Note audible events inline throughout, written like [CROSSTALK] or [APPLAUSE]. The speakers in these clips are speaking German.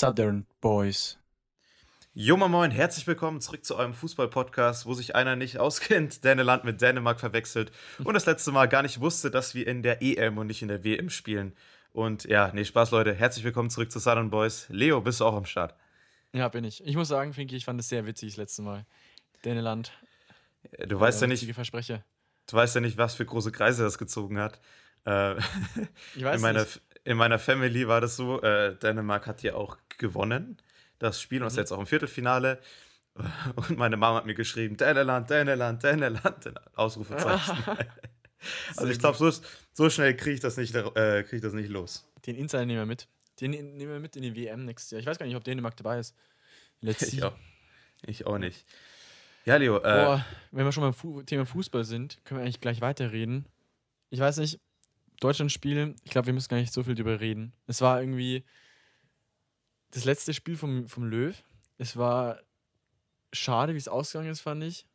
Southern Boys. Junge Moin, herzlich willkommen zurück zu eurem Fußball-Podcast, wo sich einer nicht auskennt, Däneland mit Dänemark verwechselt und das letzte Mal gar nicht wusste, dass wir in der EM und nicht in der WM spielen. Und ja, nee, Spaß, Leute. Herzlich willkommen zurück zu Southern Boys. Leo, bist du auch am Start? Ja, bin ich. Ich muss sagen, Finki, ich fand es sehr witzig das letzte Mal. Däneland. Du äh, weißt ja nicht. Verspreche. Du weißt ja nicht, was für große Kreise das gezogen hat. Äh, ich weiß [LAUGHS] in meiner, nicht. In meiner Family war das so, äh, Dänemark hat ja auch gewonnen. Das Spiel, mhm. ist jetzt auch im Viertelfinale. [LAUGHS] Und meine Mama hat mir geschrieben, Däneland, Däneland, Däneland, Ausrufezeichen. [LAUGHS] also ich glaube, so, so, schnell kriege ich, das nicht, äh, krieg ich das nicht los. Den Insider nehmen wir mit. Den nehmen wir mit in die WM nächstes Jahr. Ich weiß gar nicht, ob Dänemark dabei ist. Let's see. Ich auch, ich auch nicht. Ja, Leo. Äh, Boah, wenn wir schon beim Fu Thema Fußball sind, können wir eigentlich gleich weiterreden. Ich weiß nicht, Deutschland-Spiel, ich glaube, wir müssen gar nicht so viel drüber reden. Es war irgendwie das letzte Spiel vom, vom Löw. Es war schade, wie es ausgegangen ist, fand ich.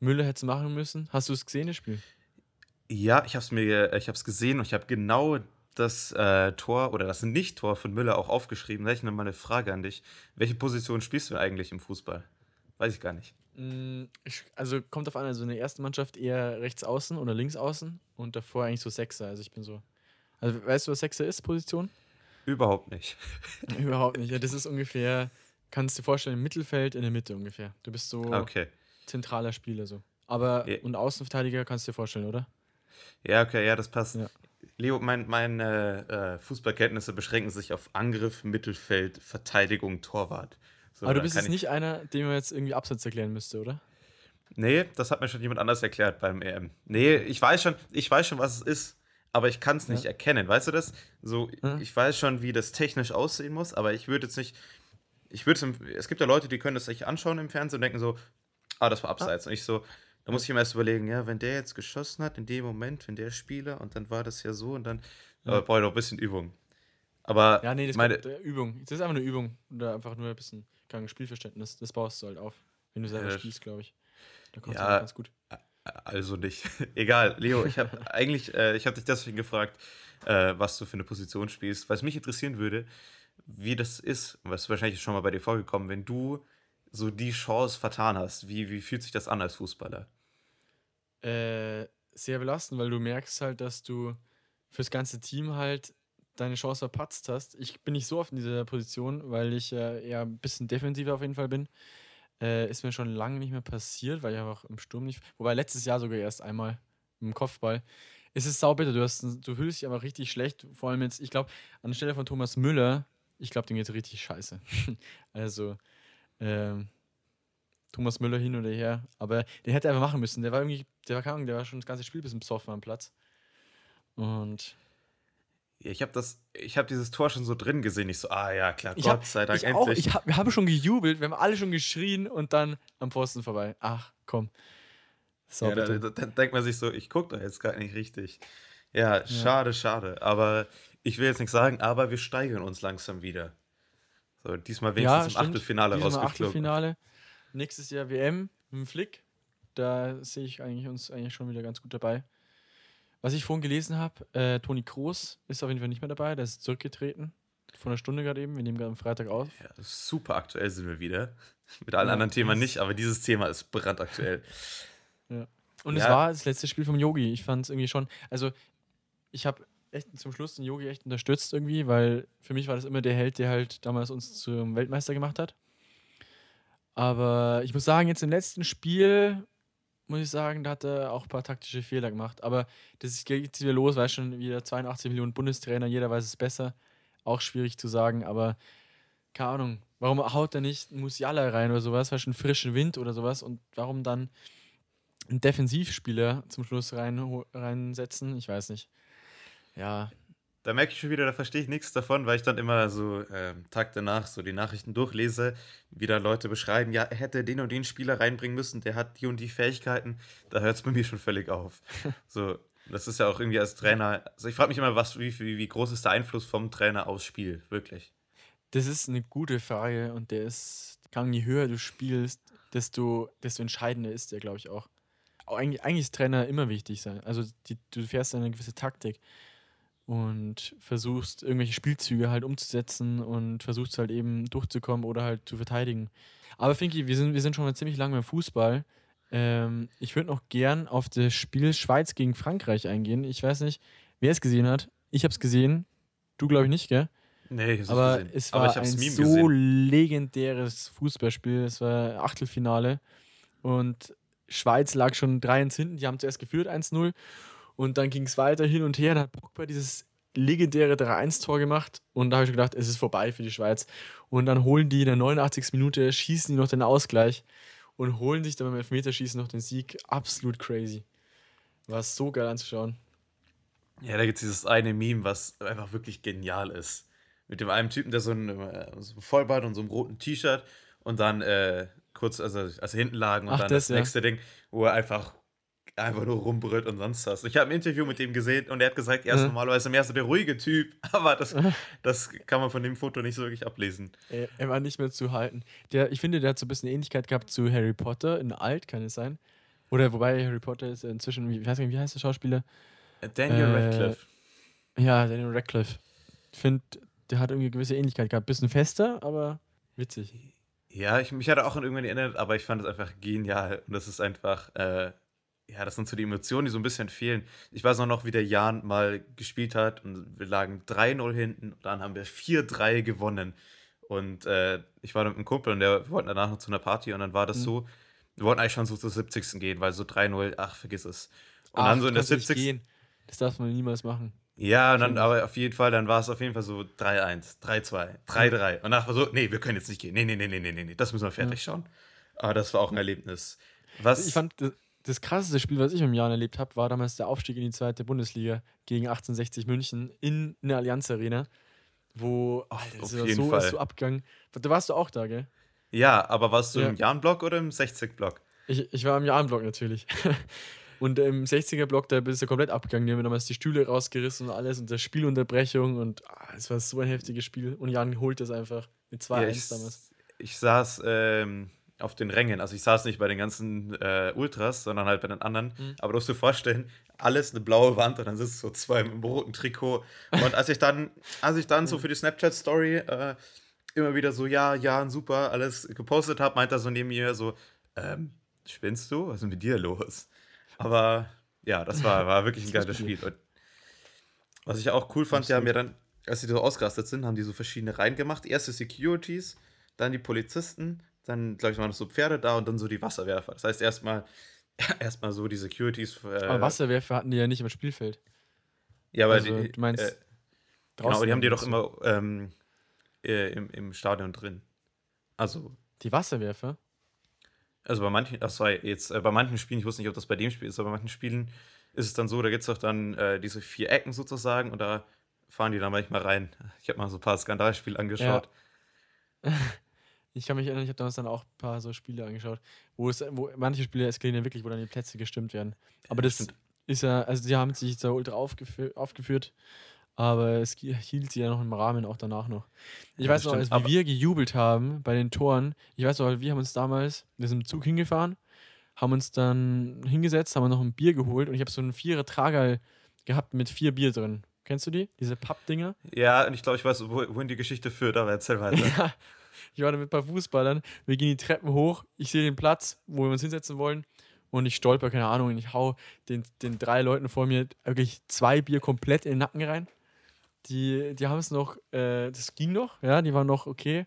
Müller hätte es machen müssen. Hast du es gesehen, das Spiel? Ja, ich habe es gesehen und ich habe genau das äh, Tor oder das Nicht-Tor von Müller auch aufgeschrieben. Da hätte ich noch mal eine Frage an dich. Welche Position spielst du eigentlich im Fußball? Weiß ich gar nicht. Mm, ich, also kommt auf an, also in der ersten Mannschaft eher rechts außen oder links außen und davor eigentlich so Sechser. Also ich bin so. Also weißt du, was Sechser ist, Position? Überhaupt nicht. [LAUGHS] Überhaupt nicht. Ja, das ist ungefähr, kannst du dir vorstellen, im Mittelfeld in der Mitte ungefähr. Du bist so okay. zentraler Spieler so. Aber ja. und Außenverteidiger kannst du dir vorstellen, oder? Ja, okay, ja, das passt. Ja. Leo, mein, meine äh, Fußballkenntnisse beschränken sich auf Angriff, Mittelfeld, Verteidigung, Torwart. So, Aber du bist jetzt nicht einer, dem man jetzt irgendwie Absatz erklären müsste, oder? Nee, das hat mir schon jemand anders erklärt beim EM. Nee, ich weiß schon, ich weiß schon, was es ist, aber ich kann es nicht ja. erkennen. Weißt du das? So, hm? ich weiß schon, wie das technisch aussehen muss, aber ich würde jetzt nicht. Ich würde es gibt ja Leute, die können das sich anschauen im Fernsehen und denken so, ah, das war abseits. Ah. Und ich so, da muss ich mir erst überlegen, ja, wenn der jetzt geschossen hat, in dem Moment, wenn der Spieler, und dann war das ja so und dann, ja. äh, brauche ich noch ein bisschen Übung. Aber ja, nee, das meine kommt, Übung. Das ist einfach eine Übung oder einfach nur ein bisschen kein Spielverständnis. Das baust du halt auf, wenn du selber ja, spielst, glaube ich. Da kommt ja, ganz gut. Also nicht. [LAUGHS] Egal, Leo, ich habe [LAUGHS] eigentlich, äh, ich habe dich deswegen gefragt, äh, was du für eine Position spielst, weil es mich interessieren würde, wie das ist, was wahrscheinlich schon mal bei dir vorgekommen, wenn du so die Chance vertan hast. Wie, wie fühlt sich das an als Fußballer? Äh, sehr belastend, weil du merkst halt, dass du fürs ganze Team halt deine Chance verpatzt hast. Ich bin nicht so oft in dieser Position, weil ich äh, eher ein bisschen defensiver auf jeden Fall bin. Äh, ist mir schon lange nicht mehr passiert, weil ich einfach im Sturm nicht. Wobei letztes Jahr sogar erst einmal im Kopfball. Es ist saubitter, du, du fühlst dich aber richtig schlecht. Vor allem jetzt, ich glaube, an der Stelle von Thomas Müller, ich glaube, dem geht richtig scheiße. [LAUGHS] also, ähm, Thomas Müller hin oder her. Aber den hätte er einfach machen müssen. Der war irgendwie, der war der war schon das ganze Spiel bis im Soft am Platz. Und ich habe das, ich habe dieses Tor schon so drin gesehen. Ich so, ah ja, klar, ich Gott hab, sei Dank ich endlich. Auch, ich habe hab schon gejubelt, wir haben alle schon geschrien und dann am Pfosten vorbei. Ach, komm. So, ja, da, da, da, denkt man sich so, ich gucke da jetzt gar nicht richtig. Ja, ja, schade, schade. Aber ich will jetzt nichts sagen, aber wir steigern uns langsam wieder. So, diesmal wenigstens ja, im Achtelfinale diesmal rausgeflogen. Achtelfinale. Nächstes Jahr WM mit dem Flick. Da sehe ich eigentlich uns eigentlich schon wieder ganz gut dabei. Was ich vorhin gelesen habe, äh, Toni Kroos ist auf jeden Fall nicht mehr dabei, der ist zurückgetreten. Von einer Stunde gerade eben, wir nehmen gerade am Freitag auf. Ja, super aktuell sind wir wieder. [LAUGHS] Mit allen ja, anderen Themen nicht, aber dieses Thema ist brandaktuell. Ja. Und es war das letzte Spiel vom Yogi. Ich fand es irgendwie schon, also ich habe echt zum Schluss den Yogi echt unterstützt irgendwie, weil für mich war das immer der Held, der halt damals uns zum Weltmeister gemacht hat. Aber ich muss sagen, jetzt im letzten Spiel muss ich sagen, da hat er auch ein paar taktische Fehler gemacht. Aber das geht wieder los, weil schon wieder 82 Millionen Bundestrainer, jeder weiß es besser. Auch schwierig zu sagen, aber keine Ahnung. Warum haut er nicht Musiala rein oder sowas, weil schon frischen Wind oder sowas und warum dann einen Defensivspieler zum Schluss rein, reinsetzen? Ich weiß nicht. Ja, da merke ich schon wieder, da verstehe ich nichts davon, weil ich dann immer so äh, Tag danach so die Nachrichten durchlese, wie da Leute beschreiben, ja, er hätte den und den Spieler reinbringen müssen, der hat die und die Fähigkeiten. Da hört es bei mir schon völlig auf. [LAUGHS] so, das ist ja auch irgendwie als Trainer. Also ich frage mich immer, was, wie, wie, wie groß ist der Einfluss vom Trainer aufs Spiel, wirklich? Das ist eine gute Frage und der ist, kann, je höher du spielst, desto, desto entscheidender ist der, glaube ich, auch. auch. Eigentlich, eigentlich ist Trainer immer wichtig sein. Also die, du fährst eine gewisse Taktik. Und versuchst irgendwelche Spielzüge halt umzusetzen und versuchst halt eben durchzukommen oder halt zu verteidigen. Aber Finki, wir sind, wir sind schon mal ziemlich lange beim Fußball. Ähm, ich würde noch gern auf das Spiel Schweiz gegen Frankreich eingehen. Ich weiß nicht, wer es gesehen hat. Ich habe es gesehen. Du glaube ich nicht, gell? Nee, ich Aber gesehen. es war ein Meme so gesehen. legendäres Fußballspiel. Es war Achtelfinale und Schweiz lag schon 3-1 hinten. Die haben zuerst geführt 1-0 und dann ging es weiter hin und her. Dann hat Pogba dieses legendäre 3-1-Tor gemacht und da habe ich gedacht, es ist vorbei für die Schweiz. Und dann holen die in der 89. Minute, schießen die noch den Ausgleich und holen sich dann beim Elfmeterschießen noch den Sieg. Absolut crazy. War so geil anzuschauen. Ja, da gibt es dieses eine Meme, was einfach wirklich genial ist. Mit dem einen Typen, der so ein, äh, so ein Vollbart und so einem roten T-Shirt und dann äh, kurz, also, also hinten lagen und Ach, dann das, das, ja. nächste Ding, wo er einfach, einfach nur rumbrüllt und sonst was. Ich habe ein Interview mit dem gesehen und er hat gesagt, er ist Mhm. normalerweise mehr so der ruhige Typ, [LAUGHS] aber das, das kann man von dem Foto nicht so wirklich ablesen. Er, er war nicht mehr zu halten. Der, ich finde, der hat so ein bisschen Ähnlichkeit gehabt zu Harry Potter in alt, kann es sein. Oder wobei Harry Potter ist inzwischen, wie, ich weiß nicht, wie heißt der Schauspieler? Äh, Daniel Äh, Radcliffe. Ja, Daniel Radcliffe. Ich finde, der hat irgendwie eine gewisse Ähnlichkeit gehabt. Bisschen fester, aber witzig. Ja, ich, mich hat er auch an irgendwann erinnert, aber ich fand es einfach genial. Und das ist einfach, äh, ja, das sind so die Emotionen, die so ein bisschen fehlen. Ich weiß auch noch, wie der Jan mal gespielt hat und wir lagen 3-0 hinten und dann haben wir 4-3 gewonnen. Und äh, ich war mit einem Kumpel und der, wir wollten danach noch zu einer Party und dann war das Mhm. so, wir wollten eigentlich schon so zur 70. gehen, weil so 3-0, ach, vergiss es. Und Ach, dann so in der kannst du nicht 70. gehen. Das darf man niemals machen. Ja, und dann aber auf jeden Fall, dann war es auf jeden Fall so 3-1, 3-2, 3-3. Und nachher so, nee, wir können jetzt nicht gehen. Nee, nee, nee, nee, nee, nee, nee, das müssen wir fertig schauen. Aber das war auch ein Erlebnis. Was? Ich fand, das, krasseste Spiel, was ich mit dem Jan erlebt habe, war damals der Aufstieg in die zweite Bundesliga gegen 1860 München in eine Allianz Arena, wo Alter, das auf jeden so, Fall. ist so abgegangen. Da warst du auch da, gell? ja, aber warst du Ja. im Jan-Block oder im 60-Block? Ich, ich war im Jan-Block natürlich. [LAUGHS] Und im 60er-Block, da bist du komplett abgegangen. Die haben damals die Stühle rausgerissen und alles und der Spielunterbrechung und ah, es war so ein heftiges Spiel. Und Jan holt das einfach mit 2-1 Ja, damals. ich saß ähm, auf den Rängen. Also ich saß nicht bei den ganzen äh, Ultras, sondern halt bei den anderen. Mhm. Aber du musst dir vorstellen, alles eine blaue Wand und dann sitzen so zwei mit einem roten Trikot. Und als ich dann, als ich dann so für die Snapchat-Story äh, immer wieder so, ja, ja, super, alles gepostet habe, meint er so neben mir so, ähm, spinnst du? Was ist denn mit dir los? Aber ja, das war, war wirklich ein geiles Spiel. Und was ich auch cool fand, die haben ja dann, als sie so ausgerastet sind, haben die so verschiedene Reihen gemacht. Erst die Securities, dann die Polizisten, dann, glaube ich, waren noch so Pferde da und dann so die Wasserwerfer. Das heißt, erstmal [LAUGHS] erstmal so die Securities. Äh, Aber Wasserwerfer hatten die ja nicht im Spielfeld. Ja, aber also, die, du meinst äh, genau, die haben die doch so. immer ähm, äh, im, im Stadion drin. Also, Die Wasserwerfer? also bei manchen, ach sorry, jetzt äh, bei manchen Spielen, ich wusste nicht, ob das bei dem Spiel ist, aber bei manchen Spielen ist es dann so, da gibt es doch dann äh, diese vier Ecken sozusagen und da fahren die dann manchmal rein. Ich habe mal so ein paar Skandalspiele angeschaut. [LAUGHS] Ich kann mich erinnern, ich habe damals dann auch ein paar so Spiele angeschaut, wo es, wo manche Spiele eskalieren ja wirklich, wo dann die Plätze gestimmt werden. Aber das stimmt. ist ja, also die haben sich da ultra aufgefü aufgeführt, aber es hielt sie ja noch im Rahmen auch danach noch. Ich Ja, weiß das noch, als wie aber- wir gejubelt haben bei den Toren, ich weiß noch, wir haben uns damals, wir sind im Zug hingefahren, haben uns dann hingesetzt, haben noch ein Bier geholt und ich habe so einen vierer Tragerl gehabt mit vier Bier drin. Kennst du die? Diese Pappdinger? Ja, und ich glaube, ich weiß, wo- wohin die Geschichte führt, aber erzähl weiter. [LAUGHS] Ja, ich war da mit ein paar Fußballern. Wir gehen die Treppen hoch. Ich sehe den Platz, wo wir uns hinsetzen wollen. Und ich stolper, keine Ahnung, und ich hau den, den drei Leuten vor mir wirklich zwei Bier komplett in den Nacken rein. Die, die haben es noch, äh, das ging noch, ja, die waren noch okay,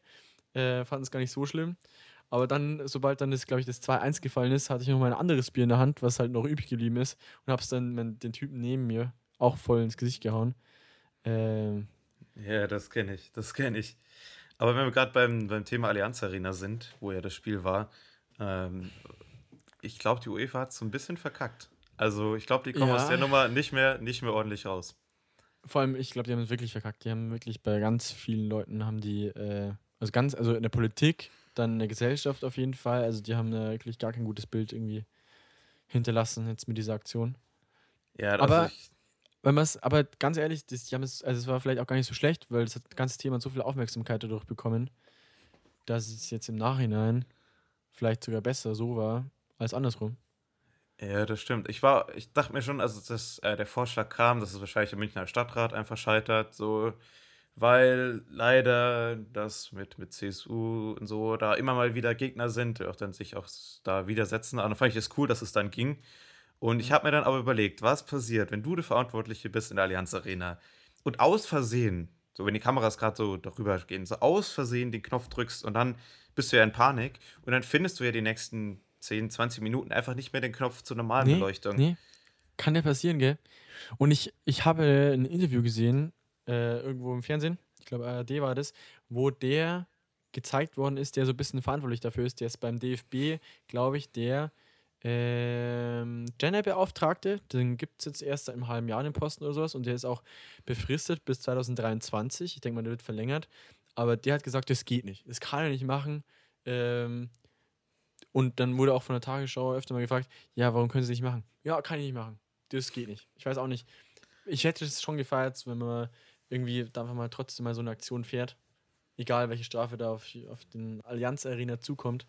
äh, fanden es gar nicht so schlimm. Aber dann, sobald dann das, glaube ich, das 2-1 gefallen ist, hatte ich noch mal ein anderes Bier in der Hand, was halt noch übrig geblieben ist. Und hab's dann mein- den Typen neben mir auch voll ins Gesicht gehauen. Ähm, Ja, das kenne ich, das kenne ich. Aber wenn wir gerade beim, beim Thema Allianz Arena sind, wo ja das Spiel war, ähm, ich glaube, die UEFA hat es so ein bisschen verkackt. Also ich glaube, die kommen Ja. aus der Nummer nicht mehr, nicht mehr ordentlich raus. Vor allem, ich glaube, die haben es wirklich verkackt. Die haben wirklich bei ganz vielen Leuten haben die, äh, also ganz, also in der Politik, dann in der Gesellschaft auf jeden Fall. Also die haben da wirklich gar kein gutes Bild irgendwie hinterlassen jetzt mit dieser Aktion. Ja, Aber- also ich, Wenn man es, aber ganz ehrlich, das, die haben es, also es war vielleicht auch gar nicht so schlecht, weil das ganze Thema so viel Aufmerksamkeit dadurch bekommen, dass es jetzt im Nachhinein vielleicht sogar besser so war als andersrum. Ja, das stimmt. Ich war, ich dachte mir schon, also dass äh, der Vorschlag kam, dass es wahrscheinlich im Münchner Stadtrat einfach scheitert, so, weil leider das mit, mit CSU und so da immer mal wieder Gegner sind, die auch dann sich auch da widersetzen. Aber dann fand ich es cool, dass es dann ging. Und ich mhm. habe mir dann aber überlegt, was passiert, wenn du der Verantwortliche bist in der Allianz Arena und aus Versehen, so wenn die Kameras gerade so darüber gehen, so aus Versehen den Knopf drückst und dann bist du ja in Panik und dann findest du ja die nächsten 10, 20 Minuten einfach nicht mehr den Knopf zur normalen nee, Beleuchtung. Nee, kann ja passieren, gell? Und ich, ich habe ein Interview gesehen, äh, irgendwo im Fernsehen, ich glaube ARD war das, wo der gezeigt worden ist, der so ein bisschen verantwortlich dafür ist, der ist beim DFB, glaube ich, der ähm, Gender-Beauftragte, den gibt es jetzt erst im halben Jahr den Posten oder sowas und der ist auch befristet bis 2023. Ich denke mal, der wird verlängert. Aber der hat gesagt, das geht nicht. Das kann er nicht machen. Ähm, und dann wurde auch von der Tagesschau öfter mal gefragt, ja, warum können sie nicht machen? Ja, kann ich nicht machen. Das geht nicht. Ich weiß auch nicht. Ich hätte es schon gefeiert, wenn man irgendwie da einfach mal trotzdem mal so eine Aktion fährt. Egal, welche Strafe da auf, auf den Allianz Arena zukommt.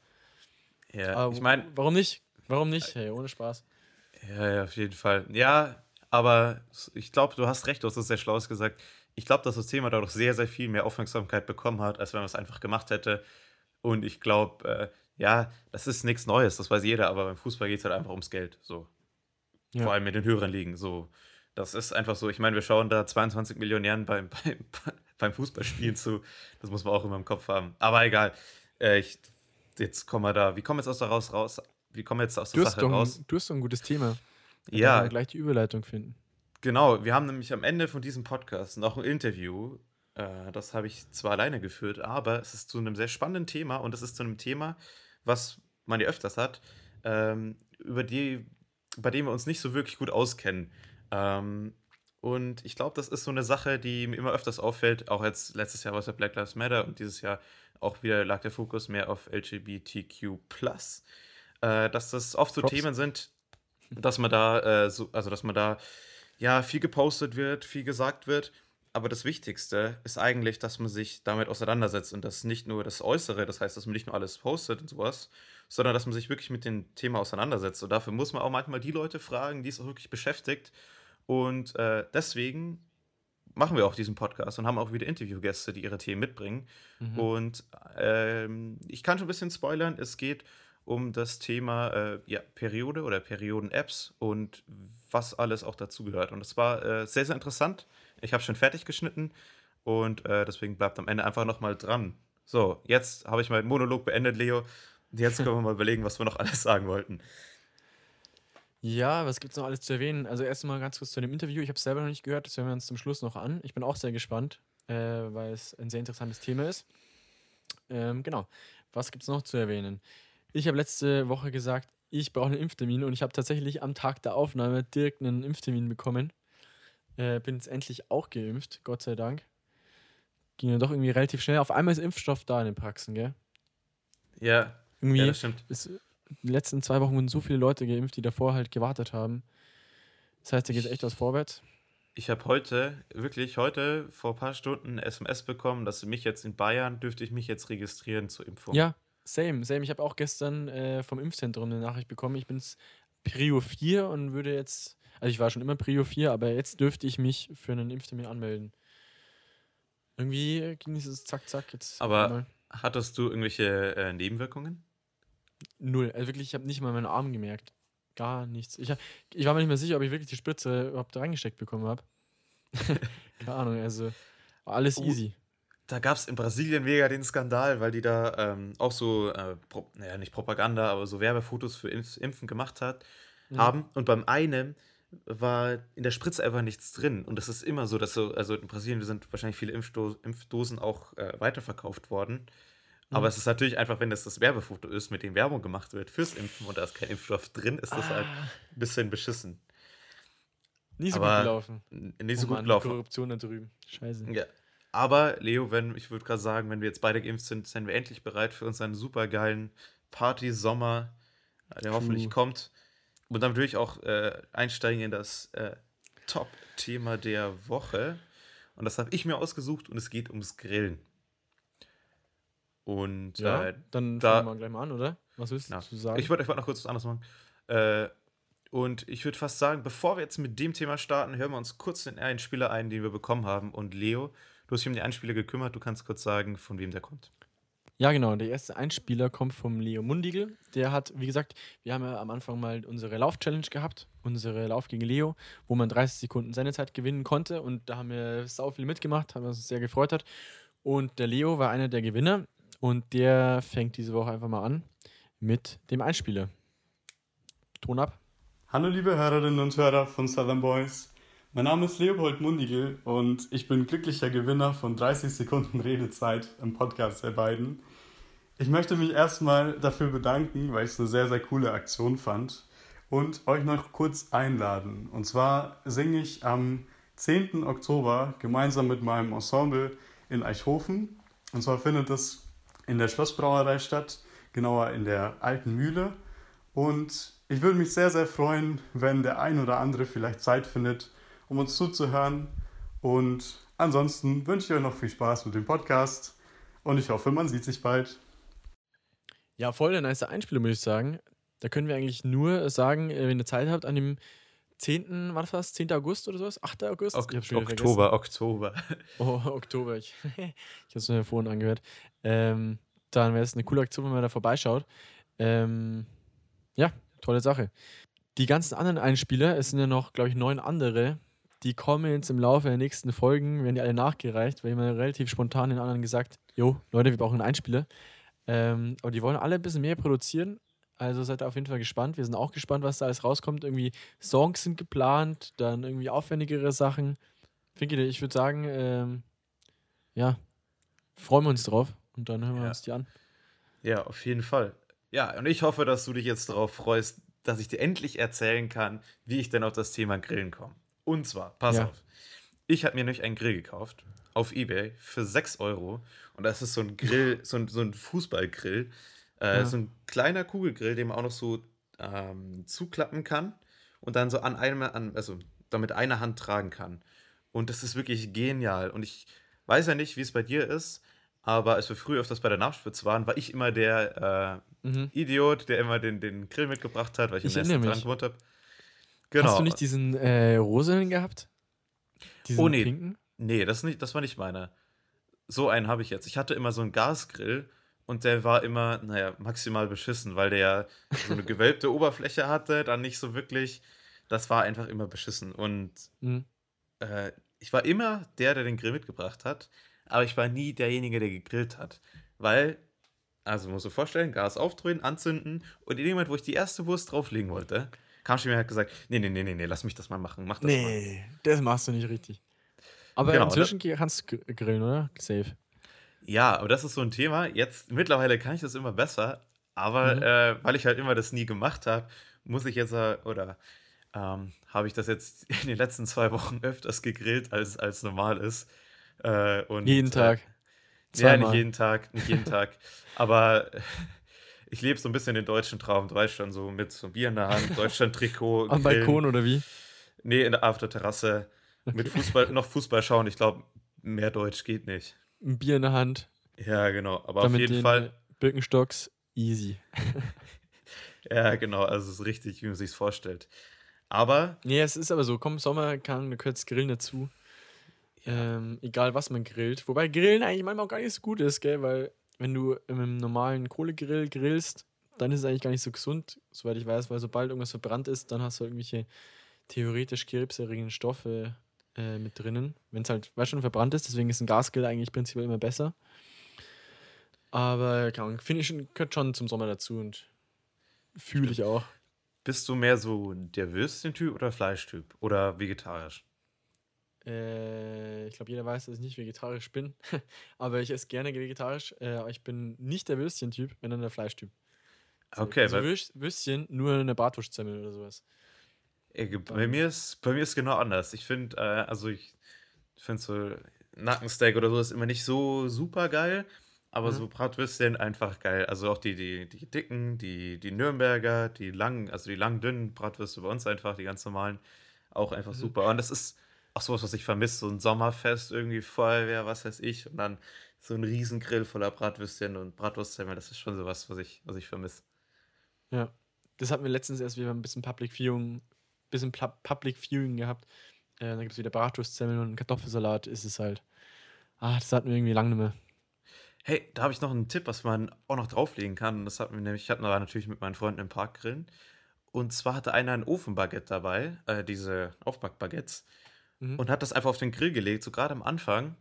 Ja, Aber ich meine. Warum nicht? Warum nicht? Hey, ohne Spaß. Ja, ja, auf jeden Fall. Ja, aber ich glaube, du hast recht, du hast das sehr schlau gesagt. Ich glaube, dass das Thema dadurch sehr, sehr viel mehr Aufmerksamkeit bekommen hat, als wenn man es einfach gemacht hätte. Und ich glaube, äh, ja, das ist nichts Neues, das weiß jeder, aber beim Fußball geht es halt einfach ums Geld. So. Ja. Vor allem in den höheren Ligen. So. Das ist einfach so, ich meine, wir schauen da 22 Millionären beim, [LAUGHS] beim, beim Fußballspielen zu. Das muss man auch immer im Kopf haben. Aber egal. Äh, ich, jetzt kommen wir da. Wie kommen wir jetzt aus der raus raus? Wie kommen wir jetzt aus der Sache doch, raus? Du hast doch ein gutes Thema. Da ja. Wir gleich die Überleitung finden. Genau, wir haben nämlich am Ende von diesem Podcast noch ein Interview. Äh, das habe ich zwar alleine geführt, aber es ist zu einem sehr spannenden Thema und es ist zu einem Thema, was man ja öfters hat, ähm, über die, bei dem wir uns nicht so wirklich gut auskennen. Ähm, und ich glaube, das ist so eine Sache, die mir immer öfters auffällt. Auch jetzt letztes Jahr war es ja Black Lives Matter und dieses Jahr auch wieder lag der Fokus mehr auf LGBTQ. Äh, dass das oft so Props. Themen sind, dass man da, äh, so, also dass man da ja viel gepostet wird, viel gesagt wird aber das Wichtigste ist eigentlich, dass man sich damit auseinandersetzt und das nicht nur das Äußere, das heißt, dass man nicht nur alles postet und sowas, sondern dass man sich wirklich mit dem Thema auseinandersetzt. Und dafür muss man auch manchmal die Leute fragen, die es auch wirklich beschäftigt. Und äh, deswegen machen wir auch diesen Podcast und haben auch wieder Interviewgäste, die ihre Themen mitbringen. Mhm. Und ähm, ich kann schon ein bisschen spoilern, es geht um das Thema äh, ja, Periode oder Perioden-Apps und was alles auch dazu gehört. Und es war äh, sehr, sehr interessant. Ich habe schon fertig geschnitten und äh, deswegen bleibt am Ende einfach nochmal dran. So, jetzt habe ich meinen Monolog beendet, Leo. Jetzt können wir mal überlegen, was wir noch alles sagen wollten. Ja, was gibt es noch alles zu erwähnen? Also erstmal ganz kurz zu dem Interview. Ich habe es selber noch nicht gehört, das hören wir uns zum Schluss noch an. Ich bin auch sehr gespannt, äh, weil es ein sehr interessantes Thema ist. Ähm, genau. Was gibt es noch zu erwähnen? Ich habe letzte Woche gesagt, ich brauche einen Impftermin und ich habe tatsächlich am Tag der Aufnahme direkt einen Impftermin bekommen. Äh, bin jetzt endlich auch geimpft, Gott sei Dank. Ging ja doch irgendwie relativ schnell. Auf einmal ist Impfstoff da in den Praxen, gell? Ja, irgendwie ja, das stimmt. Ist, die letzten zwei Wochen wurden so viele Leute geimpft, die davor halt gewartet haben. Das heißt, da geht echt was vorwärts. Ich habe heute, wirklich heute, vor ein paar Stunden ein SMS bekommen, dass mich jetzt in Bayern, dürfte ich mich jetzt registrieren zur Impfung. Ja, same, same. Ich habe auch gestern äh, vom Impfzentrum eine Nachricht bekommen. Ich bin Prio 4 und würde jetzt also ich war schon immer Prio 4, aber jetzt dürfte ich mich für einen Impftermin anmelden. Irgendwie ging dieses Zack, Zack jetzt. Aber hattest du irgendwelche äh, Nebenwirkungen? Null. Also wirklich, ich habe nicht mal meinen Arm gemerkt. Gar nichts. Ich, ich war mir nicht mehr sicher, ob ich wirklich die Spritze überhaupt reingesteckt bekommen habe. [LAUGHS] Keine Ahnung, also war alles oh, easy. Da gab es in Brasilien mega den Skandal, weil die da ähm, auch so, äh, naja, nicht Propaganda, aber so Werbefotos für Impfen gemacht hat, ja. haben. Und beim einen war in der Spritze einfach nichts drin. Und das ist immer so, dass so, also in Brasilien sind wahrscheinlich viele Impfdo Impfdosen auch äh, weiterverkauft worden. Mhm. Aber es ist natürlich einfach, wenn das das Werbefoto ist, mit dem Werbung gemacht wird fürs Impfen und da ist kein Impfstoff drin, ist das ah. halt ein bisschen beschissen. Nie so Aber gut gelaufen. Nicht so oh gut gelaufen. Korruption da drüben. Scheiße. Ja. Aber Leo, wenn, ich würde gerade sagen, wenn wir jetzt beide geimpft sind, sind wir endlich bereit für unseren supergeilen Party-Sommer, der Puh. hoffentlich kommt. Und dann würde ich auch äh, einsteigen in das äh, Top-Thema der Woche. Und das habe ich mir ausgesucht und es geht ums Grillen. Und ja, äh, dann da, fangen wir gleich mal an, oder? Was willst na, du sagen? Ich wollte wollt noch kurz was anderes machen. Äh, Und ich würde fast sagen, bevor wir jetzt mit dem Thema starten, hören wir uns kurz den einen Spieler ein, den wir bekommen haben. Und Leo, du hast dich um den Einspieler gekümmert. Du kannst kurz sagen, von wem der kommt. Ja, genau. Der erste Einspieler kommt vom Leo Mundigel. Der hat, wie gesagt, wir haben ja am Anfang mal unsere Lauf-Challenge gehabt, unsere Lauf gegen Leo, wo man 30 Sekunden Sendezeit gewinnen konnte. Und da haben wir sau viel mitgemacht, haben uns sehr gefreut hat. Und der Leo war einer der Gewinner. Und der fängt diese Woche einfach mal an mit dem Einspieler. Ton ab. Hallo liebe Hörerinnen und Hörer von Southern Boys. Mein Name ist Leopold Mundigel und ich bin glücklicher Gewinner von 30 Sekunden Redezeit im Podcast der beiden. Ich möchte mich erstmal dafür bedanken, weil ich es eine sehr, sehr coole Aktion fand und euch noch kurz einladen. Und zwar singe ich am 10. Oktober gemeinsam mit meinem Ensemble in Eichhofen. Und zwar findet es in der Schlossbrauerei statt, genauer in der Alten Mühle. Und ich würde mich sehr, sehr freuen, wenn der ein oder andere vielleicht Zeit findet, um uns zuzuhören. Und ansonsten wünsche ich euch noch viel Spaß mit dem Podcast und ich hoffe, man sieht sich bald. Ja, voll der nice Einspieler, muss ich sagen. Da können wir eigentlich nur sagen, äh, wenn ihr Zeit habt, an dem 10. war das was? 10. August oder sowas? 8. August? Ok Oktober, Oktober. [LAUGHS] Oh, Oktober. Ich, [LAUGHS] ich habe es mir vorhin angehört. Ähm, dann wäre es eine coole Aktion, wenn man da vorbeischaut. Ähm, ja, tolle Sache. Die ganzen anderen Einspieler, es sind ja noch, glaube ich, neun andere, die kommen jetzt im Laufe der nächsten Folgen, werden die alle nachgereicht, weil jemand relativ spontan den anderen gesagt, jo, Leute, wir brauchen einen Einspieler. Ähm, aber die wollen alle ein bisschen mehr produzieren. Also seid ihr auf jeden Fall gespannt. Wir sind auch gespannt, was da alles rauskommt. Irgendwie Songs sind geplant, dann irgendwie aufwendigere Sachen. Finke, ich würde sagen, ähm, ja, freuen wir uns drauf und dann hören wir ja. uns die an. Ja, auf jeden Fall. Ja, und ich hoffe, dass du dich jetzt darauf freust, dass ich dir endlich erzählen kann, wie ich denn auf das Thema Grillen komme. Und zwar, pass ja. auf. Ich habe mir nämlich einen Grill gekauft auf Ebay für 6 Euro. Und das ist so ein Grill, [LAUGHS] so ein, so ein Fußballgrill. Äh, ja. So ein kleiner Kugelgrill, den man auch noch so ähm, zuklappen kann und dann so an einem, an, also damit eine Hand tragen kann. Und das ist wirklich genial. Und ich weiß ja nicht, wie es bei dir ist, aber als wir früher öfters bei der Nachspitze waren, war ich immer der äh, mhm. Idiot, der immer den, den Grill mitgebracht hat, weil ich, ich im ersten dran gewohnt habe. Genau. Hast du nicht diesen äh, rosanen gehabt? Diesen oh nee. Pinken? Nee, das, nicht, das war nicht meiner. So einen habe ich jetzt. Ich hatte immer so einen Gasgrill und der war immer, naja, maximal beschissen, weil der ja so eine gewölbte [LAUGHS] Oberfläche hatte, dann nicht so wirklich. Das war einfach immer beschissen. Und mhm. äh, ich war immer der, der den Grill mitgebracht hat, aber ich war nie derjenige, der gegrillt hat. Weil, also musst du vorstellen, Gas aufdrehen, anzünden und in dem Moment, wo ich die erste Wurst drauflegen wollte, kam schon mir halt gesagt, nee, nee, nee, nee, nee, lass mich das mal machen, mach das nee, mal. Das machst du nicht richtig. Aber genau, inzwischen da, kannst du grillen, oder? Safe. Ja, aber das ist so ein Thema. Jetzt, mittlerweile kann ich das immer besser, aber mhm. äh, weil ich halt immer das nie gemacht habe, muss ich jetzt, äh, oder ähm, habe ich das jetzt [LAUGHS] in den letzten zwei Wochen öfters gegrillt, als, als normal ist. Äh, und, jeden Tag. Äh, ja, nicht jeden Tag, nicht jeden Tag. Aber [LAUGHS] ich lebe so ein bisschen den deutschen Traum. Deutschland so mit so Bier in der Hand, [LAUGHS] Deutschland-Trikot. Am Balkon oder wie? Nee, in der, auf der Terrasse. Okay. Mit Fußball, noch Fußball schauen. Ich glaube, mehr Deutsch geht nicht. Ein Bier in der Hand. Ja, genau. Aber auf jeden Fall. Birkenstocks, easy. [LAUGHS] ja, genau. Also es ist richtig, wie man sich vorstellt. Aber. Nee, es ist aber so. Komm, Sommer kann, du könntest Grillen dazu. Ähm, egal, was man grillt. Wobei Grillen eigentlich manchmal auch gar nicht so gut ist, gell? Weil wenn du im normalen Kohlegrill grillst, dann ist es eigentlich gar nicht so gesund, soweit ich weiß, weil sobald irgendwas verbrannt ist, dann hast du irgendwelche theoretisch krebserregenden Stoffe äh, mit drinnen. Wenn es halt, weißt schon, verbrannt ist, deswegen ist ein Gasgrill eigentlich prinzipiell immer besser. Aber finde ich, gehört schon zum Sommer dazu und fühle ich auch. Bist du mehr so der Würstchentyp oder Fleischtyp oder vegetarisch? Äh, ich glaube, jeder weiß, dass ich nicht vegetarisch bin. [LAUGHS] aber ich esse gerne vegetarisch. Äh, aber ich bin nicht der Würstchen-Typ, sondern der Fleischtyp. So, okay. Also Würstchen, nur eine Bartwurstsemmel oder sowas. Bei mir ist, bei mir ist genau anders. Ich finde, äh, also ich finde so Nackensteak oder so ist immer nicht so super geil, aber mhm. so Bratwürstchen einfach geil. Also auch die, die, die dicken, die, die Nürnberger, die langen, also die lang dünnen Bratwürste bei uns einfach, die ganz normalen, auch einfach mhm. super. Und das ist auch sowas, was ich vermisse, so ein Sommerfest, irgendwie Feuerwehr, was weiß ich, und dann so ein Riesengrill voller Bratwürstchen und Bratwurstsemmel, das ist schon sowas, was ich, was ich vermisse. Ja, das hatten wir letztens erst wieder ein bisschen Public Viewing, bisschen Public Viewing gehabt. Äh, dann gibt es wieder Bratwurstzemmeln und Kartoffelsalat, ist es halt. Ah, das hatten wir irgendwie lange nicht mehr. Hey, da habe ich noch einen Tipp, was man auch noch drauflegen kann. Das hatten wir nämlich, ich hatte natürlich mit meinen Freunden im Park grillen. Und zwar hatte einer ein Ofenbaguette dabei, äh, diese Aufbackbaguettes, mhm. und hat das einfach auf den Grill gelegt, so gerade am Anfang.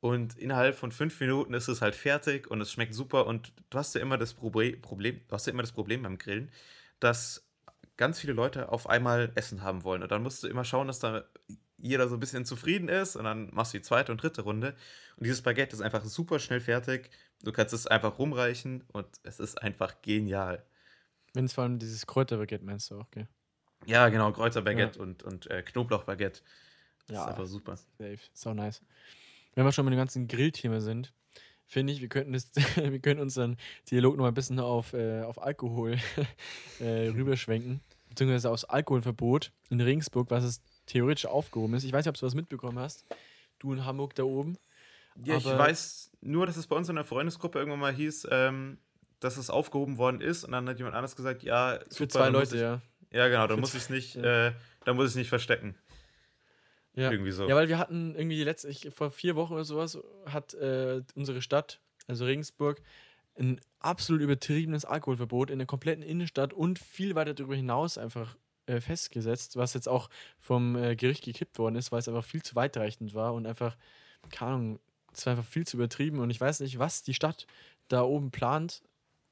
Und innerhalb von fünf Minuten ist es halt fertig und es schmeckt super. Und du hast ja immer das Proble Problem, du hast ja immer das Problem beim Grillen, dass ganz viele Leute auf einmal Essen haben wollen. Und dann musst du immer schauen, dass da jeder so ein bisschen zufrieden ist und dann machst du die zweite und dritte Runde. Und dieses Baguette ist einfach super schnell fertig. Du kannst es einfach rumreichen und es ist einfach genial. Wenn es vor allem dieses Kräuterbaguette meinst du auch, gell? Ja, genau, Kräuterbaguette ja. und, und äh, Knoblauchbaguette. Das ja, ist einfach super. Safe, so nice. Wenn wir schon mit dem ganzen Grillthema sind, finde ich, wir könnten, das, [LAUGHS] wir könnten unseren Dialog noch ein bisschen auf, äh, auf Alkohol [LAUGHS] äh, rüberschwenken. Beziehungsweise aufs Alkoholverbot in Regensburg, was es theoretisch aufgehoben ist. Ich weiß nicht, ob du was mitbekommen hast. Du in Hamburg da oben. Ja, ich weiß nur, dass es bei uns in der Freundesgruppe irgendwann mal hieß, ähm, dass es aufgehoben worden ist und dann hat jemand anders gesagt, ja, super, für zwei Leute, ich, ja. Ja, genau, da muss ich es nicht, ja. äh, da muss ich nicht verstecken. Ja. Irgendwie so. Ja, weil wir hatten irgendwie letzte, ich, vor vier Wochen oder sowas, hat äh, unsere Stadt, also Regensburg, ein absolut übertriebenes Alkoholverbot in der kompletten Innenstadt und viel weiter darüber hinaus einfach äh, festgesetzt, was jetzt auch vom äh, Gericht gekippt worden ist, weil es einfach viel zu weitreichend war und einfach, keine Ahnung, es war einfach viel zu übertrieben und ich weiß nicht, was die Stadt da oben plant.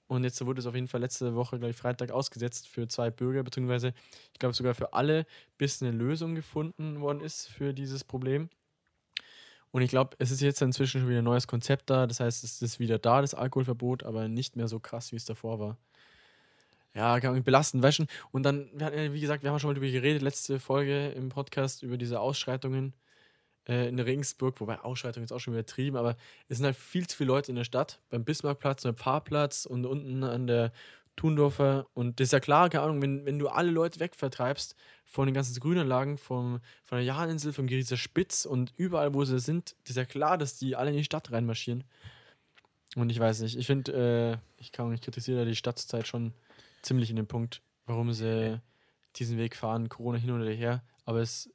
Und jetzt wurde es auf jeden Fall letzte Woche, glaube ich, Freitag ausgesetzt für zwei Bürger, beziehungsweise ich glaube sogar für alle, bis eine Lösung gefunden worden ist für dieses Problem. Und ich glaube, es ist jetzt inzwischen schon wieder ein neues Konzept da. Das heißt, es ist wieder da, das Alkoholverbot, aber nicht mehr so krass, wie es davor war. Ja, kann man belastend waschen. Und dann, wie gesagt, wir haben schon mal darüber geredet, letzte Folge im Podcast über diese Ausschreitungen äh, in Regensburg, wobei Ausschreitungen ist auch schon übertrieben, aber es sind halt viel zu viele Leute in der Stadt, beim Bismarckplatz, beim Fahrplatz und unten an der Thundorfer. Und das ist ja klar, keine Ahnung, wenn, wenn du alle Leute wegvertreibst von den ganzen Grünanlagen, vom, von der Jahninsel, vom Grieser Spitz und überall, wo sie sind, ist ja klar, dass die alle in die Stadt reinmarschieren. Und ich weiß nicht, ich finde, äh, ich kann ich kritisiere die Stadtzeit schon ziemlich in dem Punkt, warum sie diesen Weg fahren, Corona hin oder her. Aber es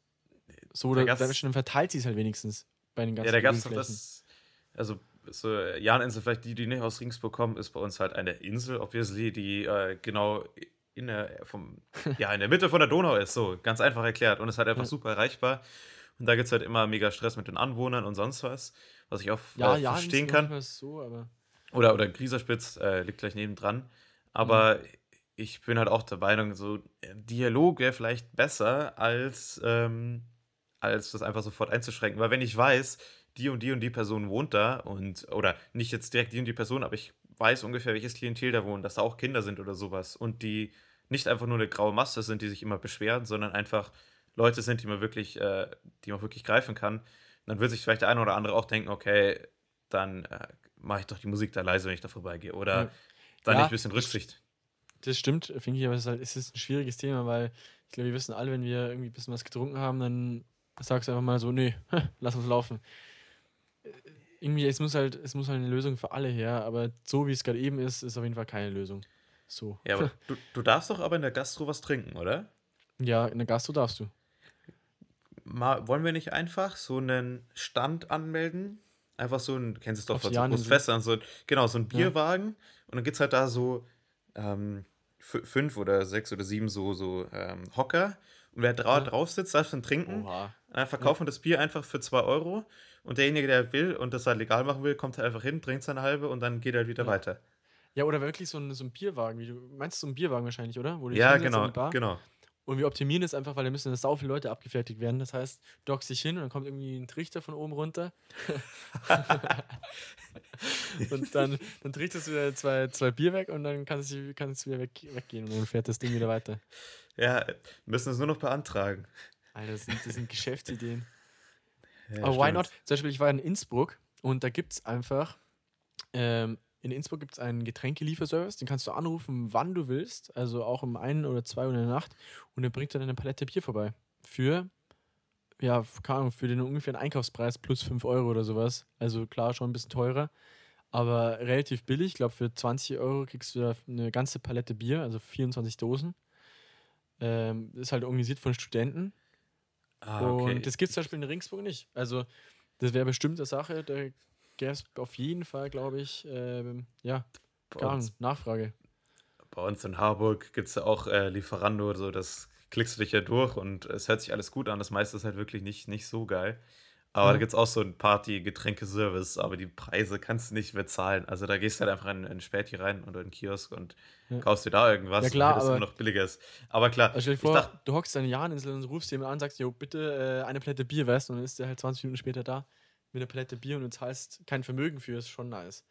so oder dann verteilt sie es halt wenigstens bei den ganzen Ja, da gab es doch das, also so Jahninsel, vielleicht die, die nicht aus Regensburg kommen, ist bei uns halt eine Insel, obviously, die äh, genau in der, vom, ja, in der Mitte von der Donau ist, so ganz einfach erklärt und ist halt einfach ja. super erreichbar. Und da gibt es halt immer mega Stress mit den Anwohnern und sonst was, was ich auch ja, äh, verstehen kann. So, oder, oder Grieserspitz äh, liegt gleich nebendran. Aber mhm ich bin halt auch der Meinung, so Dialog wäre vielleicht besser, als, ähm, als das einfach sofort einzuschränken. Weil wenn ich weiß, die und die und die Person wohnt da und, oder nicht jetzt direkt die und die Person, aber ich weiß ungefähr, welches Klientel da wohnt, dass da auch Kinder sind oder sowas und die nicht einfach nur eine graue Masse sind, die sich immer beschweren, sondern einfach Leute sind, die man wirklich, äh, die man wirklich greifen kann, dann wird sich vielleicht der eine oder andere auch denken, okay, dann äh, mache ich doch die Musik da leise, wenn ich da vorbeigehe. Oder ja. dann ja, nicht ein bisschen Rücksicht. Das stimmt, finde ich, aber es ist, halt, es ist ein schwieriges Thema, weil ich glaube, wir wissen alle, wenn wir irgendwie ein bisschen was getrunken haben, dann sagst du einfach mal so, nee, [LAUGHS] lass uns laufen. Äh, irgendwie, es muss halt, es muss halt eine Lösung für alle her, aber so wie es gerade eben ist, ist auf jeden Fall keine Lösung. So. Ja, aber du, du darfst doch aber in der Gastro was trinken, oder? Ja, in der Gastro darfst du. Mal, wollen wir nicht einfach so einen Stand anmelden? Einfach so ein, kennst du es doch von so Großfestern, so, genau, so ein Bierwagen. Ja. Und dann gibt es halt da so ähm, fünf oder sechs oder sieben so, so ähm, Hocker. Und wer dra drauf sitzt, darf dann trinken. Oha. Dann verkaufen ja. das Bier einfach für zwei Euro. Und derjenige, der will und das halt legal machen will, kommt halt einfach hin, trinkt seine halbe und dann geht er halt wieder ja. weiter. Ja, oder wirklich so ein, so ein Bierwagen. Wie du, meinst du so ein Bierwagen wahrscheinlich, oder? ja, genau, genau. Und wir optimieren es einfach, weil da müssen sau viele Leute abgefertigt werden. Das heißt, du dockst dich hin und dann kommt irgendwie ein Trichter von oben runter. [LAUGHS] und dann, dann trichtest du wieder zwei, zwei Bier weg und dann kannst du, kannst du wieder weg, weggehen und dann fährt das Ding wieder weiter. Ja, müssen es nur noch beantragen. Alter, das sind, das sind Geschäftsideen. Ja, Aber stimmt. why not? Zum Beispiel, ich war in Innsbruck und da gibt es einfach ähm, in Innsbruck gibt es einen Getränkelieferservice, den kannst du anrufen, wann du willst, also auch um ein oder zwei Uhr in der Nacht und der bringt dann eine Palette Bier vorbei. Für, ja, keine Ahnung, für den ungefähr einen Einkaufspreis plus 5 Euro oder sowas. Also klar, schon ein bisschen teurer. aber relativ billig. Ich glaube, für 20 Euro kriegst du da eine ganze Palette Bier, also 24 Dosen. Ähm, ist halt organisiert von Studenten. Ah, okay. Und das gibt es zum Beispiel in Ringsburg nicht. Also, das wäre bestimmt eine Sache, da gäbe es auf jeden Fall, glaube ich, ähm, ja, gar Nachfrage. Bei uns in Harburg gibt es ja auch äh, Lieferando, so das klickst du dich ja durch und es hört sich alles gut an. Das meiste ist halt wirklich nicht, nicht so geil. Aber mhm. da gibt es auch so einen Party-Getränke-Service, aber die Preise kannst du nicht bezahlen. Also da gehst du halt einfach in, in Späti rein oder in einen Kiosk und ja. kaufst dir da irgendwas, ja, klar, das immer noch billiger ist. Aber klar, also stell dir vor, dachte, du hockst deine Jahninsel und rufst jemanden an und sagst, jo, bitte äh, eine Palette Bier, weißt du, und dann ist der halt 20 Minuten später da mit einer Palette Bier und du zahlst kein Vermögen für, ist schon nice.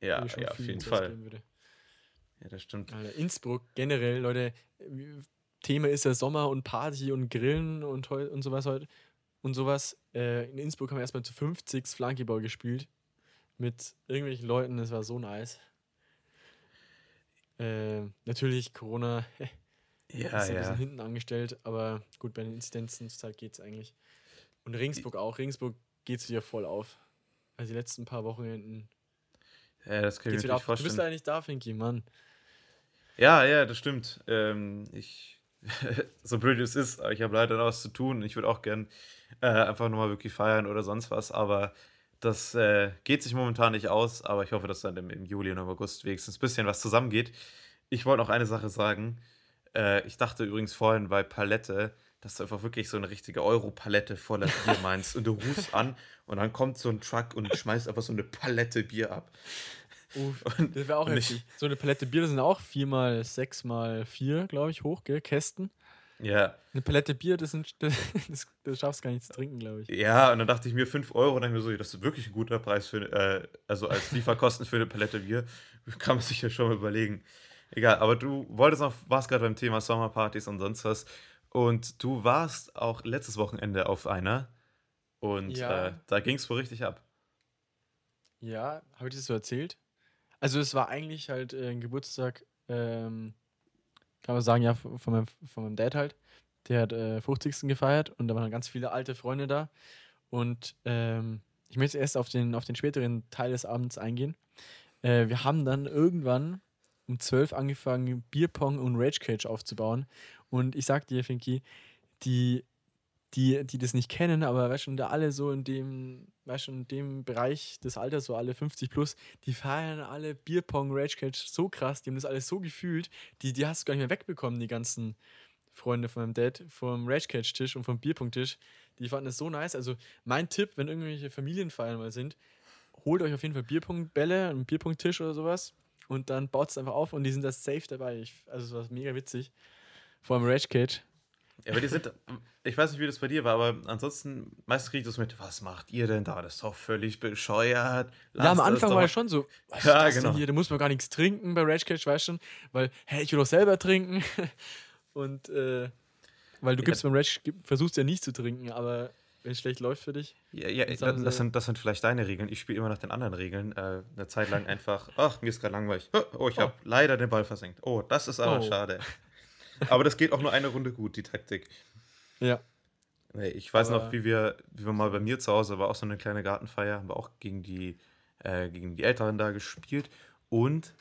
Ja, ja auf jeden Fall. Ja, das stimmt. Alter, Innsbruck generell, Leute, Thema ist ja Sommer und Party und Grillen und, und sowas heute und sowas. Äh, in Innsbruck haben wir erstmal zu 50 Flankyball gespielt. Mit irgendwelchen Leuten, das war so nice. Äh, natürlich Corona [LAUGHS] ja, ist ein ja. bisschen hinten angestellt, aber gut, bei den Inzidenzen geht es eigentlich. Und Ringsburg auch. Ringsburg geht es wieder voll auf. Also die letzten paar Wochenenden. Ja, das kann ich mir nicht vorstellen. Du bist nicht da, Finky, Mann. Ja, ja, das stimmt. Ähm, ich, [LAUGHS] so blöd es ist, ich habe leider noch was zu tun. Ich würde auch gern äh, einfach nochmal wirklich feiern oder sonst was, aber das äh, geht sich momentan nicht aus, aber ich hoffe, dass dann im, im Juli und im August wenigstens ein bisschen was zusammengeht. Ich wollte noch eine Sache sagen. Äh, ich dachte übrigens vorhin bei Palette, dass du einfach wirklich so eine richtige Euro-Palette voller Bier [LAUGHS] meinst und du rufst an und dann kommt so ein Truck und schmeißt einfach so eine Palette Bier ab. Uff, und, das wäre auch heftig. So eine Palette Bier, das sind auch 4 mal 6 mal 4, glaube ich, hoch, gell? Kästen. Ja. Eine Palette Bier, das, sind, [LAUGHS] das, das schaffst gar nicht zu trinken, glaube ich. Ja, und dann dachte ich mir 5 Euro, und dann mir so, das ist wirklich ein guter Preis für, äh, also als Lieferkosten für eine Palette Bier. [LAUGHS] Kann man sich ja schon mal überlegen. Egal, aber du wolltest noch, warst gerade beim Thema Sommerpartys und sonst was. Und du warst auch letztes Wochenende auf einer. Und ja. äh, da ging es wohl richtig ab. Ja, habe ich das so erzählt? Also es war eigentlich halt äh, ein Geburtstag, ähm, kann man sagen, ja, von meinem, von meinem Dad halt. Der hat äh, 50. gefeiert und da waren ganz viele alte Freunde da. Und ähm, ich möchte erst auf den, auf den späteren Teil des Abends eingehen. Äh, wir haben dann irgendwann um 12 angefangen, Bierpong und Rage Cage aufzubauen. Und ich sag dir, Finky, die die, die das nicht kennen, aber weißt schon, da alle so in dem, weißt schon, in dem Bereich des Alters, so alle 50 plus, die feiern alle Bierpong, Rage Cage so krass, die haben das alles so gefühlt, die, die hast du gar nicht mehr wegbekommen, die ganzen Freunde von meinem Dad, vom Rage Cage Tisch und vom Bierpong Tisch. Die fanden das so nice. Also mein Tipp, wenn irgendwelche Familienfeiern mal sind, holt euch auf jeden Fall Bierpunktbälle, einen Bierpunkttisch oder sowas und dann baut es einfach auf und die sind da safe dabei. Ich, also es war mega witzig. Vor allem Rage Cage. Ja, aber die sind, ich weiß nicht, wie das bei dir war, aber ansonsten, meistens kriege ich das mit, was macht ihr denn da? Das ist doch völlig bescheuert. Lasst ja, am Anfang war ja schon so, was ja, ist das genau. hier? Da muss man gar nichts trinken bei Rage Cage, weißt du schon, weil, hä, ich will doch selber trinken. [LAUGHS] Und, äh, weil du gibst ja. beim Rage, versuchst ja nicht zu trinken, aber wenn es schlecht läuft für dich. Ja, ja das, das, sind, das sind vielleicht deine Regeln. Ich spiele immer nach den anderen Regeln. Äh, eine Zeit lang einfach, ach, mir ist gerade langweilig. Oh, oh ich habe oh. leider den Ball versenkt. Oh, das ist aber oh. schade. [LAUGHS] Aber das geht auch nur eine Runde gut, die Taktik. Ja. Ich weiß Aber noch, wie wir, wie wir mal bei mir zu Hause war auch so eine kleine Gartenfeier, haben wir auch gegen die, äh, gegen die Älteren da gespielt. Und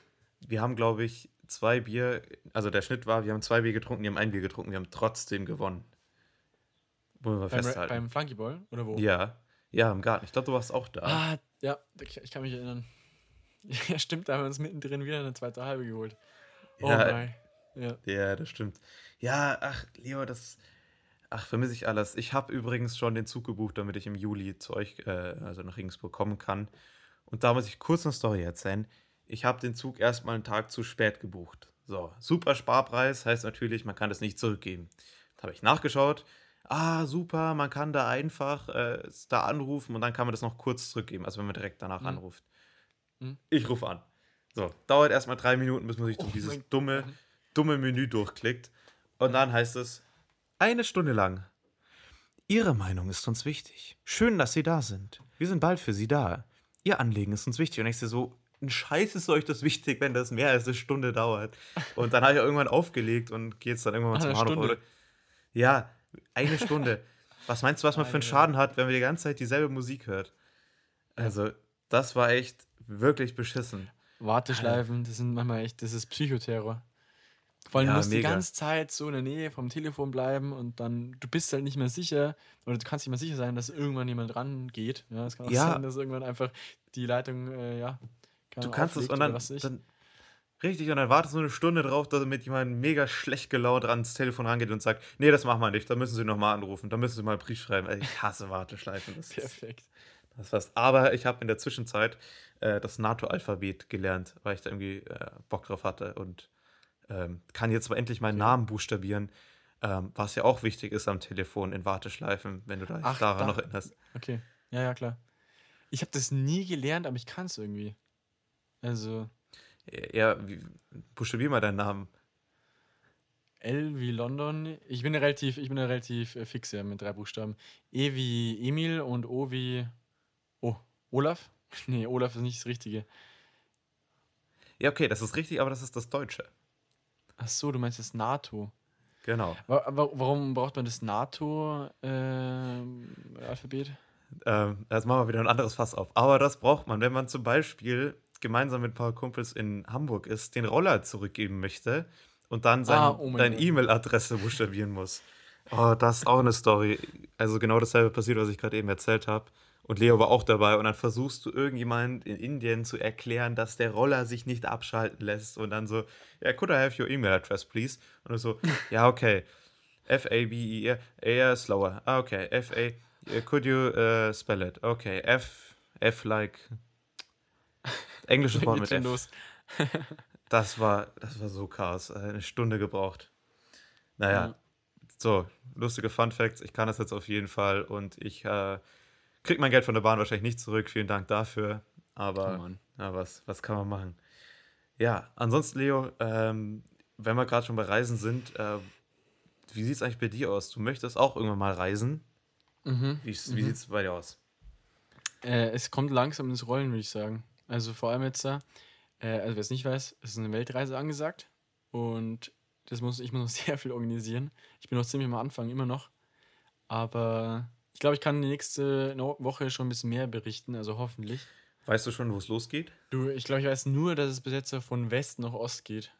wir haben, glaube ich, zwei Bier, also der Schnitt war, wir haben zwei Bier getrunken, die haben ein Bier getrunken, wir haben trotzdem gewonnen. Wollen wir beim, festhalten. Beim Flunkyball? Oder wo? Ja. Ja, im Garten. Ich glaube, du warst auch da. Ah, ja, ich kann mich erinnern. [LAUGHS] Ja, stimmt, da haben wir uns mittendrin wieder eine zweite Halbe geholt. Oh ja, nein. Ja. ja, das stimmt. Ja, ach, Leo, das. Ach, vermisse ich alles. Ich habe übrigens schon den Zug gebucht, damit ich im Juli zu euch, äh, also nach Regensburg, kommen kann. Und da muss ich kurz eine Story erzählen. Ich habe den Zug erstmal einen Tag zu spät gebucht. So, super Sparpreis heißt natürlich, man kann das nicht zurückgeben. Da habe ich nachgeschaut. Ah, super, man kann da einfach äh, da anrufen und dann kann man das noch kurz zurückgeben, also wenn man direkt danach mhm. anruft. Mhm. Ich rufe an. So, dauert erstmal drei Minuten, bis man sich oh durch dieses dumme, dumme Menü durchklickt. Und dann heißt es, eine Stunde lang. Ihre Meinung ist uns wichtig. Schön, dass Sie da sind. Wir sind bald für Sie da. Ihr Anliegen ist uns wichtig. Und ich sehe so, ein Scheiß ist euch das wichtig, wenn das mehr als eine Stunde dauert. Und dann habe ich irgendwann aufgelegt und gehe jetzt dann irgendwann mal zum Bahnhof. Ja, eine Stunde. Was meinst du, was man für einen Schaden hat, wenn man die ganze Zeit dieselbe Musik hört? Also, Das war echt wirklich beschissen. Warteschleifen, das sind manchmal echt, das ist Psychoterror. Vor allem ja, du musst mega. die ganze Zeit so in der Nähe vom Telefon bleiben und dann, du bist halt nicht mehr sicher oder du kannst nicht mehr sicher sein, dass irgendwann jemand rangeht. Ja, es kann auch ja. sein, dass irgendwann einfach die Leitung, äh, ja, du kannst es und dann, dann, richtig und dann wartest du eine Stunde drauf, damit jemand mega schlecht gelaunt ans Telefon rangeht und sagt, nee, das machen wir nicht, da müssen sie nochmal anrufen, da müssen sie mal einen Brief schreiben. Ich hasse Warteschleifen. Das [LAUGHS] Perfekt. Ist, das war's. Aber ich habe in der Zwischenzeit äh, das NATO-Alphabet gelernt, weil ich da irgendwie äh, Bock drauf hatte und ähm, kann jetzt endlich meinen. Namen buchstabieren, ähm, was ja auch wichtig ist am Telefon in Warteschleifen, wenn du da Ach, daran da. noch erinnerst. Okay, ja, ja, klar. Ich habe das nie gelernt, aber ich kann es irgendwie. Also. Ja, wie, buchstabier mal deinen Namen. L wie London. Ich bin ja relativ, ich bin relativ äh, fix ja, mit drei Buchstaben. E wie Emil und O wie. Oh, Olaf? [LAUGHS] nee, Olaf ist nicht das Richtige. Ja, okay, das ist richtig, aber das ist das Deutsche. Ach so, du meinst das NATO. Genau. Warum braucht man das NATO-Alphabet? Ähm, ähm, jetzt machen wir wieder ein anderes Fass auf. Aber das braucht man, wenn man zum Beispiel gemeinsam mit ein paar Kumpels in Hamburg ist, den Roller zurückgeben möchte und dann sein, ah, oh deine E-Mail-Adresse buchstabieren muss. Oh, das ist auch eine Story. Also genau dasselbe passiert, was ich gerade eben erzählt habe. Und Leo war auch dabei. Und dann versuchst du irgendjemand in Indien zu erklären, dass der Roller sich nicht abschalten lässt. Und dann so, ja, yeah, could I have your email address, please? Und du so, [LAUGHS] ja, okay. F-A-B-E-R, eher slower. Ah, okay. F-A, could you uh, spell it? Okay. F, F like. Englisches Wort mit F. [LAUGHS] das war, das war so Chaos. Eine Stunde gebraucht. Naja. Ja. So, lustige Fun Facts. Ich kann das jetzt auf jeden Fall. Und ich, äh, krieg mein Geld von der Bahn wahrscheinlich nicht zurück. Vielen Dank dafür. Aber oh ja, was, was kann man machen? Ja, ansonsten, Leo, ähm, wenn wir gerade schon bei Reisen sind, äh, wie sieht es eigentlich bei dir aus? Du möchtest auch irgendwann mal reisen. Mhm. Wie, wie mhm. sieht es bei dir aus? Äh, es kommt langsam ins Rollen, würde ich sagen. Also vor allem jetzt da, äh, also wer es nicht weiß, es ist eine Weltreise angesagt und das muss, ich muss noch [LAUGHS] sehr viel organisieren. Ich bin noch ziemlich am Anfang, immer noch. Aber ich glaube, ich kann die nächste Woche schon ein bisschen mehr berichten, also hoffentlich. Weißt du schon, wo es losgeht? Du, ich glaube, ich weiß nur, dass es bis jetzt von West nach Ost geht.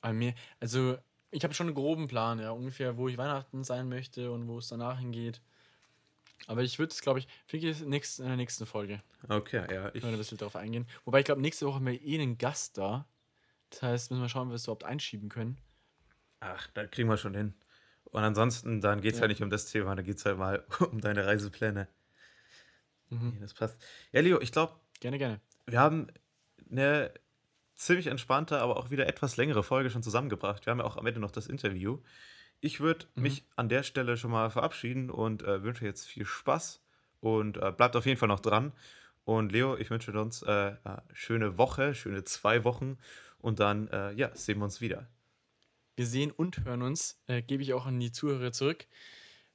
Also, ich habe schon einen groben Plan, ja, ungefähr, wo ich Weihnachten sein möchte und wo es danach hingeht. Aber ich würde es, glaube ich, wirklich in der nächsten Folge. Okay, ja. Ich ein bisschen darauf eingehen. Wobei ich glaube, nächste Woche haben wir eh einen Gast da. Das heißt, müssen wir schauen, ob wir es überhaupt einschieben können. Ach, da kriegen wir schon hin. Und ansonsten, dann geht es ja. halt nicht um das Thema, dann geht es halt mal [LAUGHS] um deine Reisepläne. Mhm. Nee, das passt. Ja, Leo, ich glaube. Gerne, gerne. Wir haben eine ziemlich entspannte, aber auch wieder etwas längere Folge schon zusammengebracht. Wir haben ja auch am Ende noch das Interview. Ich würde mhm. mich an der Stelle schon mal verabschieden und äh, wünsche jetzt viel Spaß und äh, bleibt auf jeden Fall noch dran. Und Leo, ich wünsche uns äh, schöne Woche, schöne zwei Wochen und dann äh, ja, sehen wir uns wieder. Wir sehen und hören uns, äh, gebe ich auch an die Zuhörer zurück.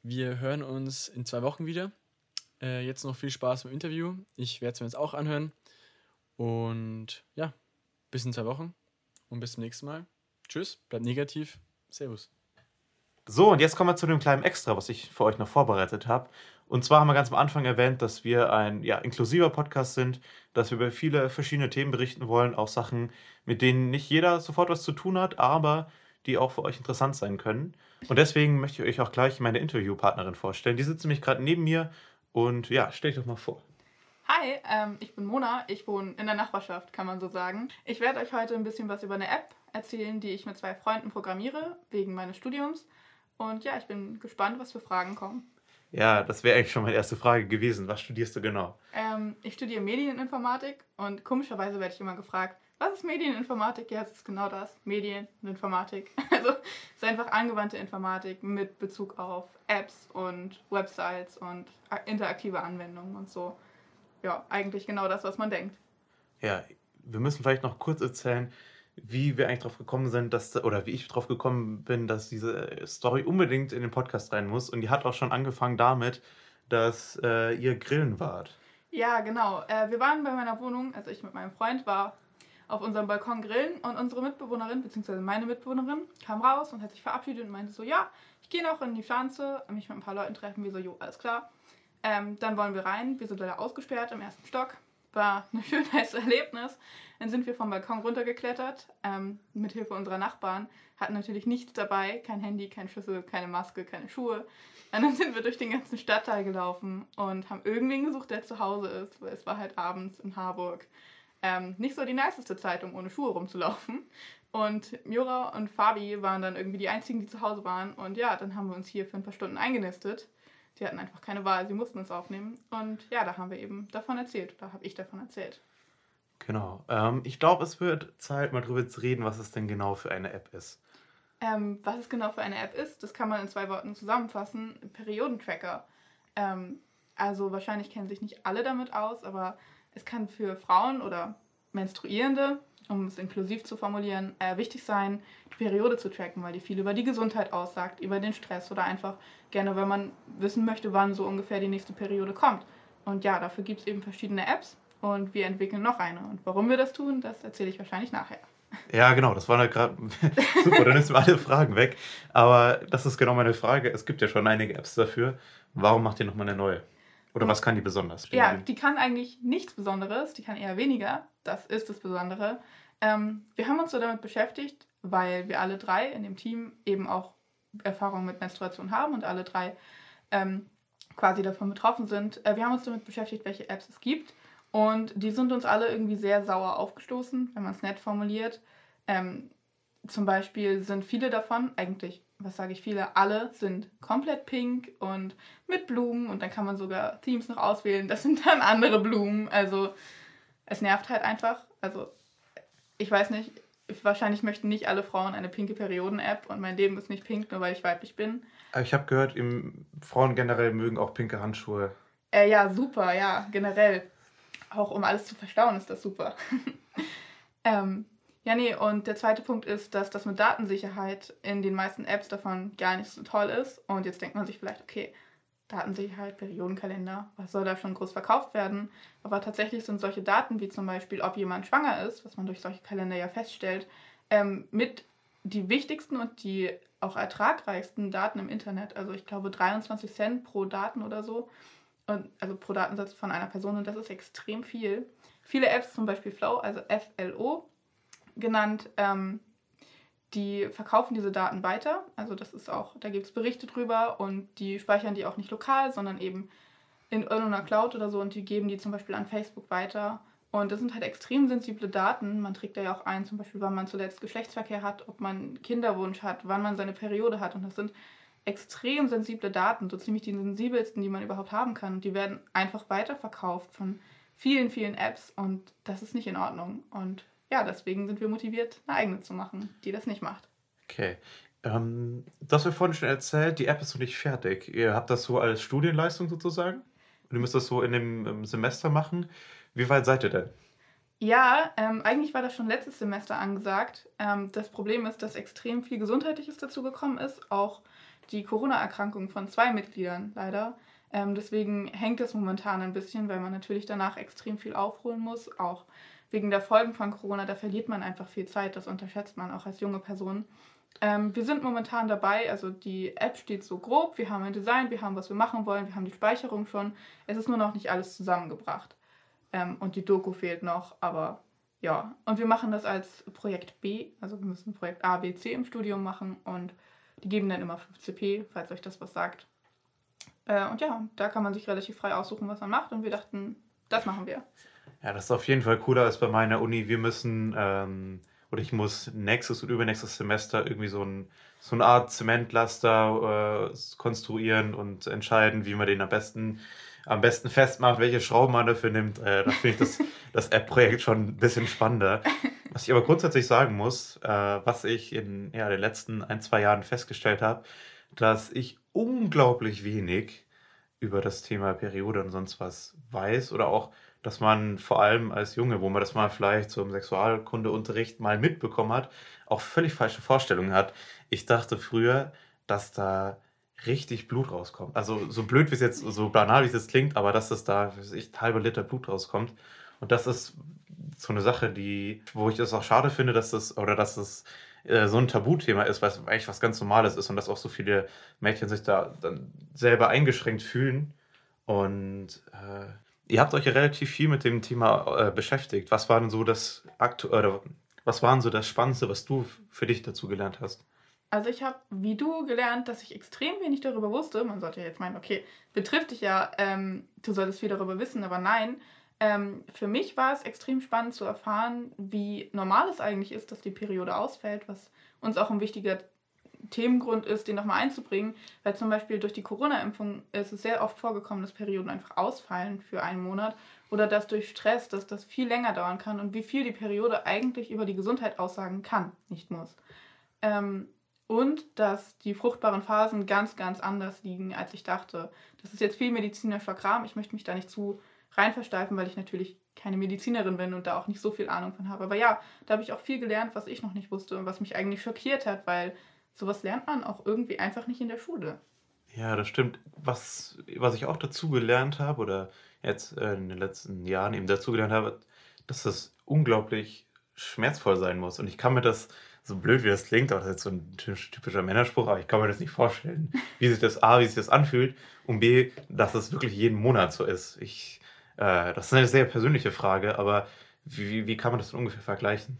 Wir hören uns in zwei Wochen wieder. Äh, jetzt noch viel Spaß beim Interview. Ich werde es mir jetzt auch anhören. Und ja, bis in zwei Wochen und bis zum nächsten Mal. Tschüss, bleibt negativ. Servus. So, und jetzt kommen wir zu dem kleinen Extra, was ich für euch noch vorbereitet habe. Und zwar haben wir ganz am Anfang erwähnt, dass wir ein ja, inklusiver Podcast sind, dass wir über viele verschiedene Themen berichten wollen, auch Sachen, mit denen nicht jeder sofort was zu tun hat, aber die auch für euch interessant sein können. Und deswegen möchte ich euch auch gleich meine Interviewpartnerin vorstellen. Die sitzt nämlich gerade neben mir und ja, stell dich doch mal vor. Hi, ähm, ich bin Mona. Ich wohne in der Nachbarschaft, kann man so sagen. Ich werde euch heute ein bisschen was über eine App erzählen, die ich mit zwei Freunden programmiere, wegen meines Studiums. Und ja, ich bin gespannt, was für Fragen kommen. Ja, das wäre eigentlich schon meine erste Frage gewesen. Was studierst du genau? Ähm, ich studiere Medieninformatik und komischerweise werde ich immer gefragt, was ist Medieninformatik? Ja, es ist genau das. Medien und Informatik. [LAUGHS] Also es ist einfach angewandte Informatik mit Bezug auf Apps und Websites und interaktive Anwendungen und so. Ja, eigentlich genau das, was man denkt. Ja, wir müssen vielleicht noch kurz erzählen, wie wir eigentlich darauf gekommen sind, dass, oder wie ich darauf gekommen bin, dass diese Story unbedingt in den Podcast rein muss. Und die hat auch schon angefangen damit, dass äh, ihr grillen wart. Ja, genau. Äh, wir waren bei meiner Wohnung, also ich mit meinem Freund war auf unserem Balkon grillen und unsere Mitbewohnerin, beziehungsweise meine Mitbewohnerin, kam raus und hat sich verabschiedet und meinte so, ja, ich gehe noch in die Pflanze, mich mit ein paar Leuten treffen, wir so, jo, alles klar. Ähm, dann wollen wir rein, wir sind leider ausgesperrt im ersten Stock war [LAUGHS] ein schönes Erlebnis. Dann sind wir vom Balkon runtergeklettert, ähm, mit Hilfe unserer Nachbarn, hatten natürlich nichts dabei, kein Handy, kein Schlüssel, keine Maske, keine Schuhe. Und dann sind wir durch den ganzen Stadtteil gelaufen und haben irgendwen gesucht, der zu Hause ist, weil es war halt abends in Harburg. Ähm, nicht so die niceste Zeit, um ohne Schuhe rumzulaufen. Und Mira und Fabi waren dann irgendwie die einzigen, die zu Hause waren. Und ja, dann haben wir uns hier für ein paar Stunden eingenistet. Die hatten einfach keine Wahl, sie mussten uns aufnehmen. Und ja, da haben wir eben davon erzählt. Da habe ich davon erzählt. Genau. Ähm, ich glaube, es wird Zeit, mal drüber zu reden, was es denn genau für eine App ist. Ähm, was es genau für eine App ist, das kann man in zwei Worten zusammenfassen. Periodentracker. Ähm, also wahrscheinlich kennen sich nicht alle damit aus, aber es kann für Frauen oder Menstruierende, um es inklusiv zu formulieren, äh, wichtig sein, die Periode zu tracken, weil die viel über die Gesundheit aussagt, über den Stress oder einfach gerne, wenn man wissen möchte, wann so ungefähr die nächste Periode kommt. Und ja, dafür gibt es eben verschiedene Apps und wir entwickeln noch eine. Und warum wir das tun, das erzähle ich wahrscheinlich nachher. Ja, genau, das waren gerade [LAUGHS] super, dann ist alle Fragen weg. Aber das ist genau meine Frage. Es gibt ja schon einige Apps dafür. Warum macht ihr nochmal eine neue? Oder was kann die besonders? Ja, die kann eigentlich nichts Besonderes, die kann eher weniger. Das ist das Besondere. Ähm, wir haben uns so damit beschäftigt, weil wir alle drei in dem Team eben auch Erfahrung mit Menstruation haben und alle drei ähm, quasi davon betroffen sind. Äh, wir haben uns damit beschäftigt, welche Apps es gibt und die sind uns alle irgendwie sehr sauer aufgestoßen, wenn man es nett formuliert. Ähm, zum Beispiel sind viele davon, eigentlich, was sage ich viele, alle sind komplett pink und mit Blumen und dann kann man sogar Themes noch auswählen. Das sind dann andere Blumen. Also es nervt halt einfach. Also ich weiß nicht, wahrscheinlich möchten nicht alle Frauen eine pinke Perioden-App und mein Leben ist nicht pink, nur weil ich weiblich bin. Aber ich habe gehört, Frauen generell mögen auch pinke Handschuhe. Äh, ja, super, ja, generell auch um alles zu verstauen, ist das super. [LAUGHS] ähm, ja, nee, und der zweite Punkt ist, dass das mit Datensicherheit in den meisten Apps davon gar nicht so toll ist. Und jetzt denkt man sich vielleicht, okay, Datensicherheit, Periodenkalender, was soll da schon groß verkauft werden? Aber tatsächlich sind solche Daten, wie zum Beispiel, ob jemand schwanger ist, was man durch solche Kalender ja feststellt, ähm, mit die wichtigsten und die auch ertragreichsten Daten im Internet. Also ich glaube 23 Cent pro Daten oder so und, also pro Datensatz von einer Person und das ist extrem viel. Viele Apps, zum Beispiel Flow, also FLO genannt, ähm, die verkaufen diese Daten weiter. Also das ist auch, da gibt es Berichte drüber und die speichern die auch nicht lokal, sondern eben in irgendeiner Cloud oder so und die geben die zum Beispiel an Facebook weiter. Und das sind halt extrem sensible Daten. Man trägt da ja auch ein, zum Beispiel, wann man zuletzt Geschlechtsverkehr hat, ob man Kinderwunsch hat, wann man seine Periode hat. Und das sind extrem sensible Daten, so ziemlich die sensibelsten, die man überhaupt haben kann. Die werden einfach weiterverkauft von vielen, vielen Apps und das ist nicht in Ordnung. Und ja, deswegen sind wir motiviert, eine eigene zu machen, die das nicht macht. Okay. Ähm, das wir vorhin schon erzählt, die App ist noch nicht fertig. Ihr habt das so als Studienleistung sozusagen? Und ihr müsst das so in dem Semester machen. Wie weit seid ihr denn? Ja, ähm, eigentlich war das schon letztes Semester angesagt. Ähm, das Problem ist, dass extrem viel Gesundheitliches dazu gekommen ist, auch die Corona-Erkrankung von zwei Mitgliedern leider. Ähm, deswegen hängt es momentan ein bisschen, weil man natürlich danach extrem viel aufholen muss. Auch wegen der Folgen von Corona, da verliert man einfach viel Zeit. Das unterschätzt man auch als junge Person. Ähm, wir sind momentan dabei, also die App steht so grob, wir haben ein Design, wir haben, was wir machen wollen, wir haben die Speicherung schon. Es ist nur noch nicht alles zusammengebracht. Ähm, und die Doku fehlt noch, aber ja. Und wir machen das als Projekt B, also wir müssen Projekt A, B, C im Studium machen und die geben dann immer 5CP, falls euch das was sagt. Äh, und ja, da kann man sich relativ frei aussuchen, was man macht. Und wir dachten, das machen wir. Ja, das ist auf jeden Fall cooler als bei meiner Uni. Wir müssen, ähm, oder ich muss nächstes und übernächstes Semester irgendwie so, ein, so eine Art Zementlaster äh, konstruieren und entscheiden, wie man den am besten, am besten festmacht, welche Schrauben man dafür nimmt. Äh, da finde ich das, [LAUGHS] das App-Projekt schon ein bisschen spannender. Was ich aber grundsätzlich sagen muss, äh, was ich in ja, den letzten ein, zwei Jahren festgestellt habe, dass ich unglaublich wenig über das Thema Periode und sonst was weiß oder auch, dass man vor allem als Junge, wo man das mal vielleicht zum Sexualkundeunterricht mal mitbekommen hat, auch völlig falsche Vorstellungen hat. Ich dachte früher, dass da richtig Blut rauskommt. Also so blöd wie es jetzt, so banal wie es jetzt klingt, aber dass das da ich, halbe Liter Blut rauskommt. Und das ist so eine Sache, die, wo ich es auch schade finde, dass das, oder dass es äh, so ein Tabuthema ist, weil es eigentlich was ganz Normales ist und dass auch so viele Mädchen sich da dann selber eingeschränkt fühlen. Und äh, ihr habt euch ja relativ viel mit dem Thema äh, beschäftigt. Was war denn so das aktuelle, was waren so das Spannendste, was du für dich dazu gelernt hast? Also ich habe, wie du, gelernt, dass ich extrem wenig darüber wusste. Man sollte ja jetzt meinen, okay, betrifft dich ja, ähm, du solltest viel darüber wissen, aber nein. Ähm, für mich war es extrem spannend zu erfahren, wie normal es eigentlich ist, dass die Periode ausfällt, was uns auch ein wichtiger Themengrund ist, den nochmal einzubringen, weil zum Beispiel durch die Corona-Impfung ist es sehr oft vorgekommen, dass Perioden einfach ausfallen für einen Monat oder dass durch Stress, dass das viel länger dauern kann und wie viel die Periode eigentlich über die Gesundheit aussagen kann, nicht muss. Ähm, und dass die fruchtbaren Phasen ganz, ganz anders liegen, als ich dachte. Das ist jetzt viel medizinischer Kram. Ich möchte mich da nicht zu rein versteifen, weil ich natürlich keine Medizinerin bin und da auch nicht so viel Ahnung von habe. Aber ja, da habe ich auch viel gelernt, was ich noch nicht wusste und was mich eigentlich schockiert hat, weil sowas lernt man auch irgendwie einfach nicht in der Schule. Ja, das stimmt. Was, was ich auch dazu gelernt habe oder jetzt äh, in den letzten Jahren eben dazu gelernt habe, dass das unglaublich schmerzvoll sein muss. Und ich kann mir das so blöd wie das klingt, auch das ist jetzt so ein typischer Männerspruch, aber ich kann mir das nicht vorstellen, [LAUGHS] wie sich das A, wie sich das anfühlt und B, dass es wirklich jeden Monat so ist. Ich, äh, das ist eine sehr persönliche Frage, aber wie, wie kann man das denn ungefähr vergleichen?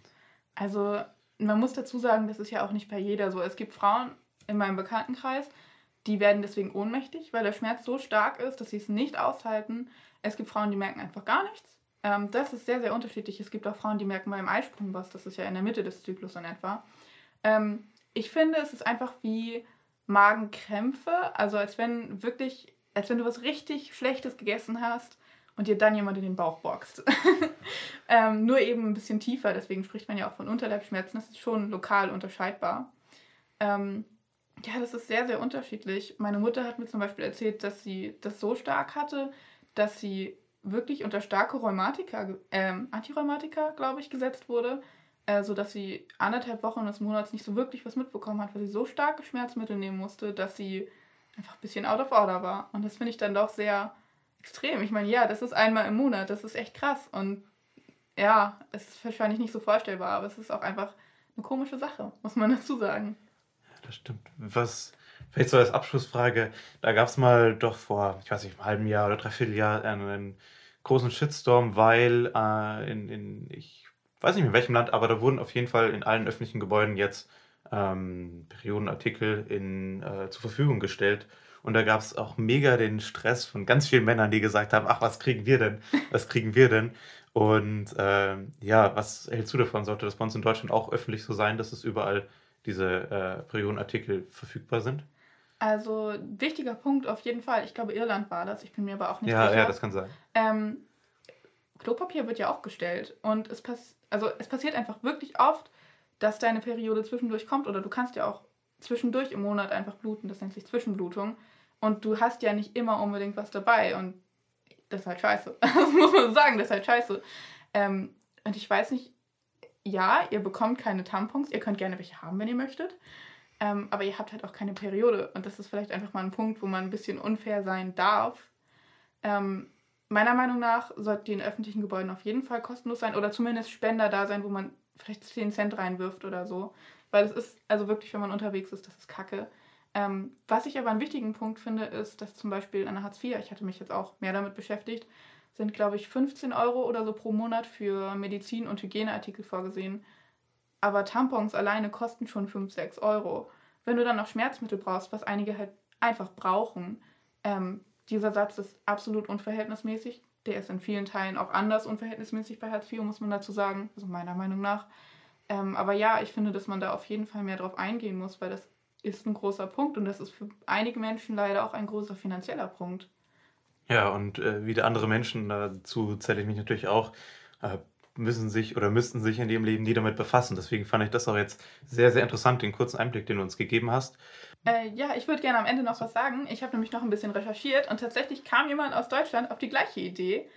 Also, man muss dazu sagen, das ist ja auch nicht bei jeder so. Es gibt Frauen in meinem Bekanntenkreis, die werden deswegen ohnmächtig, weil der Schmerz so stark ist, dass sie es nicht aushalten. Es gibt Frauen, die merken einfach gar nichts. Ähm, das ist sehr, sehr unterschiedlich. Es gibt auch Frauen, die merken beim Eisprung was. Das ist ja in der Mitte des Zyklus in etwa. Ähm, ich finde, es ist einfach wie Magenkrämpfe. Also als wenn wirklich, als wenn du was richtig Schlechtes gegessen hast und dir dann jemand in den Bauch boxt. [LAUGHS] ähm, nur eben ein bisschen tiefer. Deswegen spricht man ja auch von Unterleibschmerzen. Das ist schon lokal unterscheidbar. Ähm, ja, das ist sehr, sehr unterschiedlich. Meine Mutter hat mir zum Beispiel erzählt, dass sie das so stark hatte, dass sie wirklich unter starke Rheumatika, äh, Antirheumatika, glaube ich, gesetzt wurde, äh, sodass sie anderthalb Wochen des Monats nicht so wirklich was mitbekommen hat, weil sie so starke Schmerzmittel nehmen musste, dass sie einfach ein bisschen out of order war. Und das finde ich dann doch sehr extrem. Ich meine, ja, das ist einmal im Monat, das ist echt krass. Und ja, es ist wahrscheinlich nicht so vorstellbar, aber es ist auch einfach eine komische Sache, muss man [LAUGHS] dazu sagen. Ja, das stimmt. Was, vielleicht so als Abschlussfrage, da gab es mal doch vor, ich weiß nicht, einem halben Jahr oder dreiviertel Jahr einen großen Shitstorm, weil äh, in, in, ich weiß nicht in welchem Land, aber da wurden auf jeden Fall in allen öffentlichen Gebäuden jetzt ähm, Periodenartikel in, äh, zur Verfügung gestellt. Und da gab es auch mega den Stress von ganz vielen Männern, die gesagt haben, ach, was kriegen wir denn? Was kriegen wir denn? Und äh, ja, was hältst du davon? Sollte das bei uns in Deutschland auch öffentlich so sein, dass es überall diese äh, Periodenartikel verfügbar sind? Also, wichtiger Punkt auf jeden Fall. Ich glaube, Irland war das. Ich bin mir aber auch nicht ja, sicher. Ja, das kann sein. Ähm, Klopapier wird ja auch gestellt. Und es, pass also, es passiert einfach wirklich oft, dass deine Periode zwischendurch kommt. Oder du kannst ja auch zwischendurch im Monat einfach bluten. Das nennt sich Zwischenblutung. Und du hast ja nicht immer unbedingt was dabei. Und das ist halt scheiße. [LAUGHS] Das muss man sagen, das ist halt scheiße. Ähm, und ich weiß nicht, ja, ihr bekommt keine Tampons. Ihr könnt gerne welche haben, wenn ihr möchtet. Ähm, aber ihr habt halt auch keine Periode. Und das ist vielleicht einfach mal ein Punkt, wo man ein bisschen unfair sein darf. Ähm, meiner Meinung nach sollten die in öffentlichen Gebäuden auf jeden Fall kostenlos sein oder zumindest Spender da sein, wo man vielleicht 10 Cent reinwirft oder so. Weil es ist, also wirklich, wenn man unterwegs ist, das ist kacke. Ähm, was ich aber einen wichtigen Punkt finde, ist, dass zum Beispiel an der Hartz IV, ich hatte mich jetzt auch mehr damit beschäftigt, sind, glaube ich, 15 Euro oder so pro Monat für Medizin- und Hygieneartikel vorgesehen aber Tampons alleine kosten schon 5, 6 Euro. Wenn du dann noch Schmerzmittel brauchst, was einige halt einfach brauchen, ähm, dieser Satz ist absolut unverhältnismäßig. Der ist in vielen Teilen auch anders unverhältnismäßig bei Hartz IV, muss man dazu sagen, also meiner Meinung nach. Ähm, aber ja, ich finde, dass man da auf jeden Fall mehr drauf eingehen muss, weil das ist ein großer Punkt und das ist für einige Menschen leider auch ein großer finanzieller Punkt. Ja, und äh, wieder andere Menschen, dazu zähle ich mich natürlich auch, äh, müssen sich oder müssten sich in ihrem Leben nie damit befassen. Deswegen fand ich das auch jetzt sehr, sehr interessant, den kurzen Einblick, den du uns gegeben hast. Äh, ja, ich würde gerne am Ende noch was sagen. Ich habe nämlich noch ein bisschen recherchiert und tatsächlich kam jemand aus Deutschland auf die gleiche Idee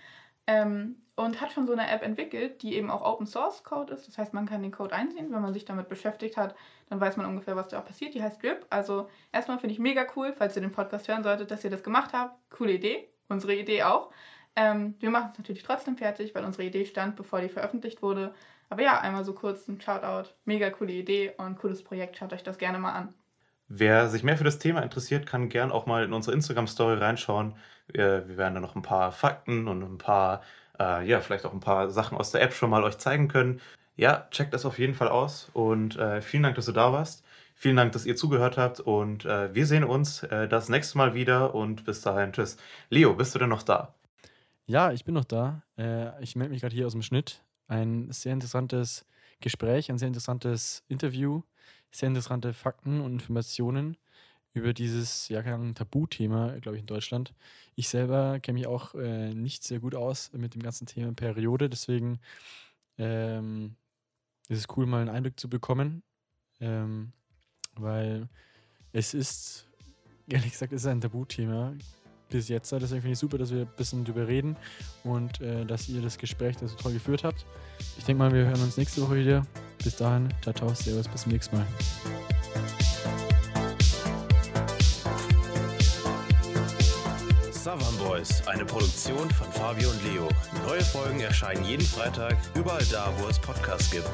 ähm, und hat schon so eine App entwickelt, die eben auch Open Source Code ist. Das heißt, man kann den Code einsehen. Wenn man sich damit beschäftigt hat, dann weiß man ungefähr, was da auch passiert. Die heißt Drip. Also erstmal finde ich mega cool, falls ihr den Podcast hören solltet, dass ihr das gemacht habt. Coole Idee. Unsere Idee auch. Ähm, wir machen es natürlich trotzdem fertig, weil unsere Idee stand, bevor die veröffentlicht wurde. Aber ja, einmal so kurz ein Shoutout. Mega coole Idee und cooles Projekt. Schaut euch das gerne mal an. Wer sich mehr für das Thema interessiert, kann gern auch mal in unsere Instagram-Story reinschauen. Wir, wir, werden da noch ein paar Fakten und ein paar, äh, ja, vielleicht auch ein paar Sachen aus der App schon mal euch zeigen können. Ja, checkt das auf jeden Fall aus und äh, vielen Dank, dass du da warst. Vielen Dank, dass ihr zugehört habt und äh, wir sehen uns äh, das nächste Mal wieder und bis dahin, tschüss. Leo, bist du denn noch da? Ja, ich bin noch da. Äh, ich melde mich gerade hier aus dem Schnitt. Ein sehr interessantes Gespräch, ein sehr interessantes Interview, sehr interessante Fakten und Informationen über dieses ja, Tabuthema, glaube ich, in Deutschland. Ich selber kenne mich auch äh, nicht sehr gut aus mit dem ganzen Thema Periode, deswegen ähm, ist es cool, mal einen Eindruck zu bekommen, ähm, weil es ist, ehrlich gesagt, es ist ein Tabuthema bis jetzt. Deswegen finde ich super, dass wir ein bisschen drüber reden und äh, dass ihr das Gespräch so toll geführt habt. Ich denke mal, wir hören uns nächste Woche wieder. Bis dahin, ciao, ciao, servus, bis zum nächsten Mal. Savan Boys, eine Produktion von Fabio und Leo. Neue Folgen erscheinen jeden Freitag, überall da, wo es Podcasts gibt.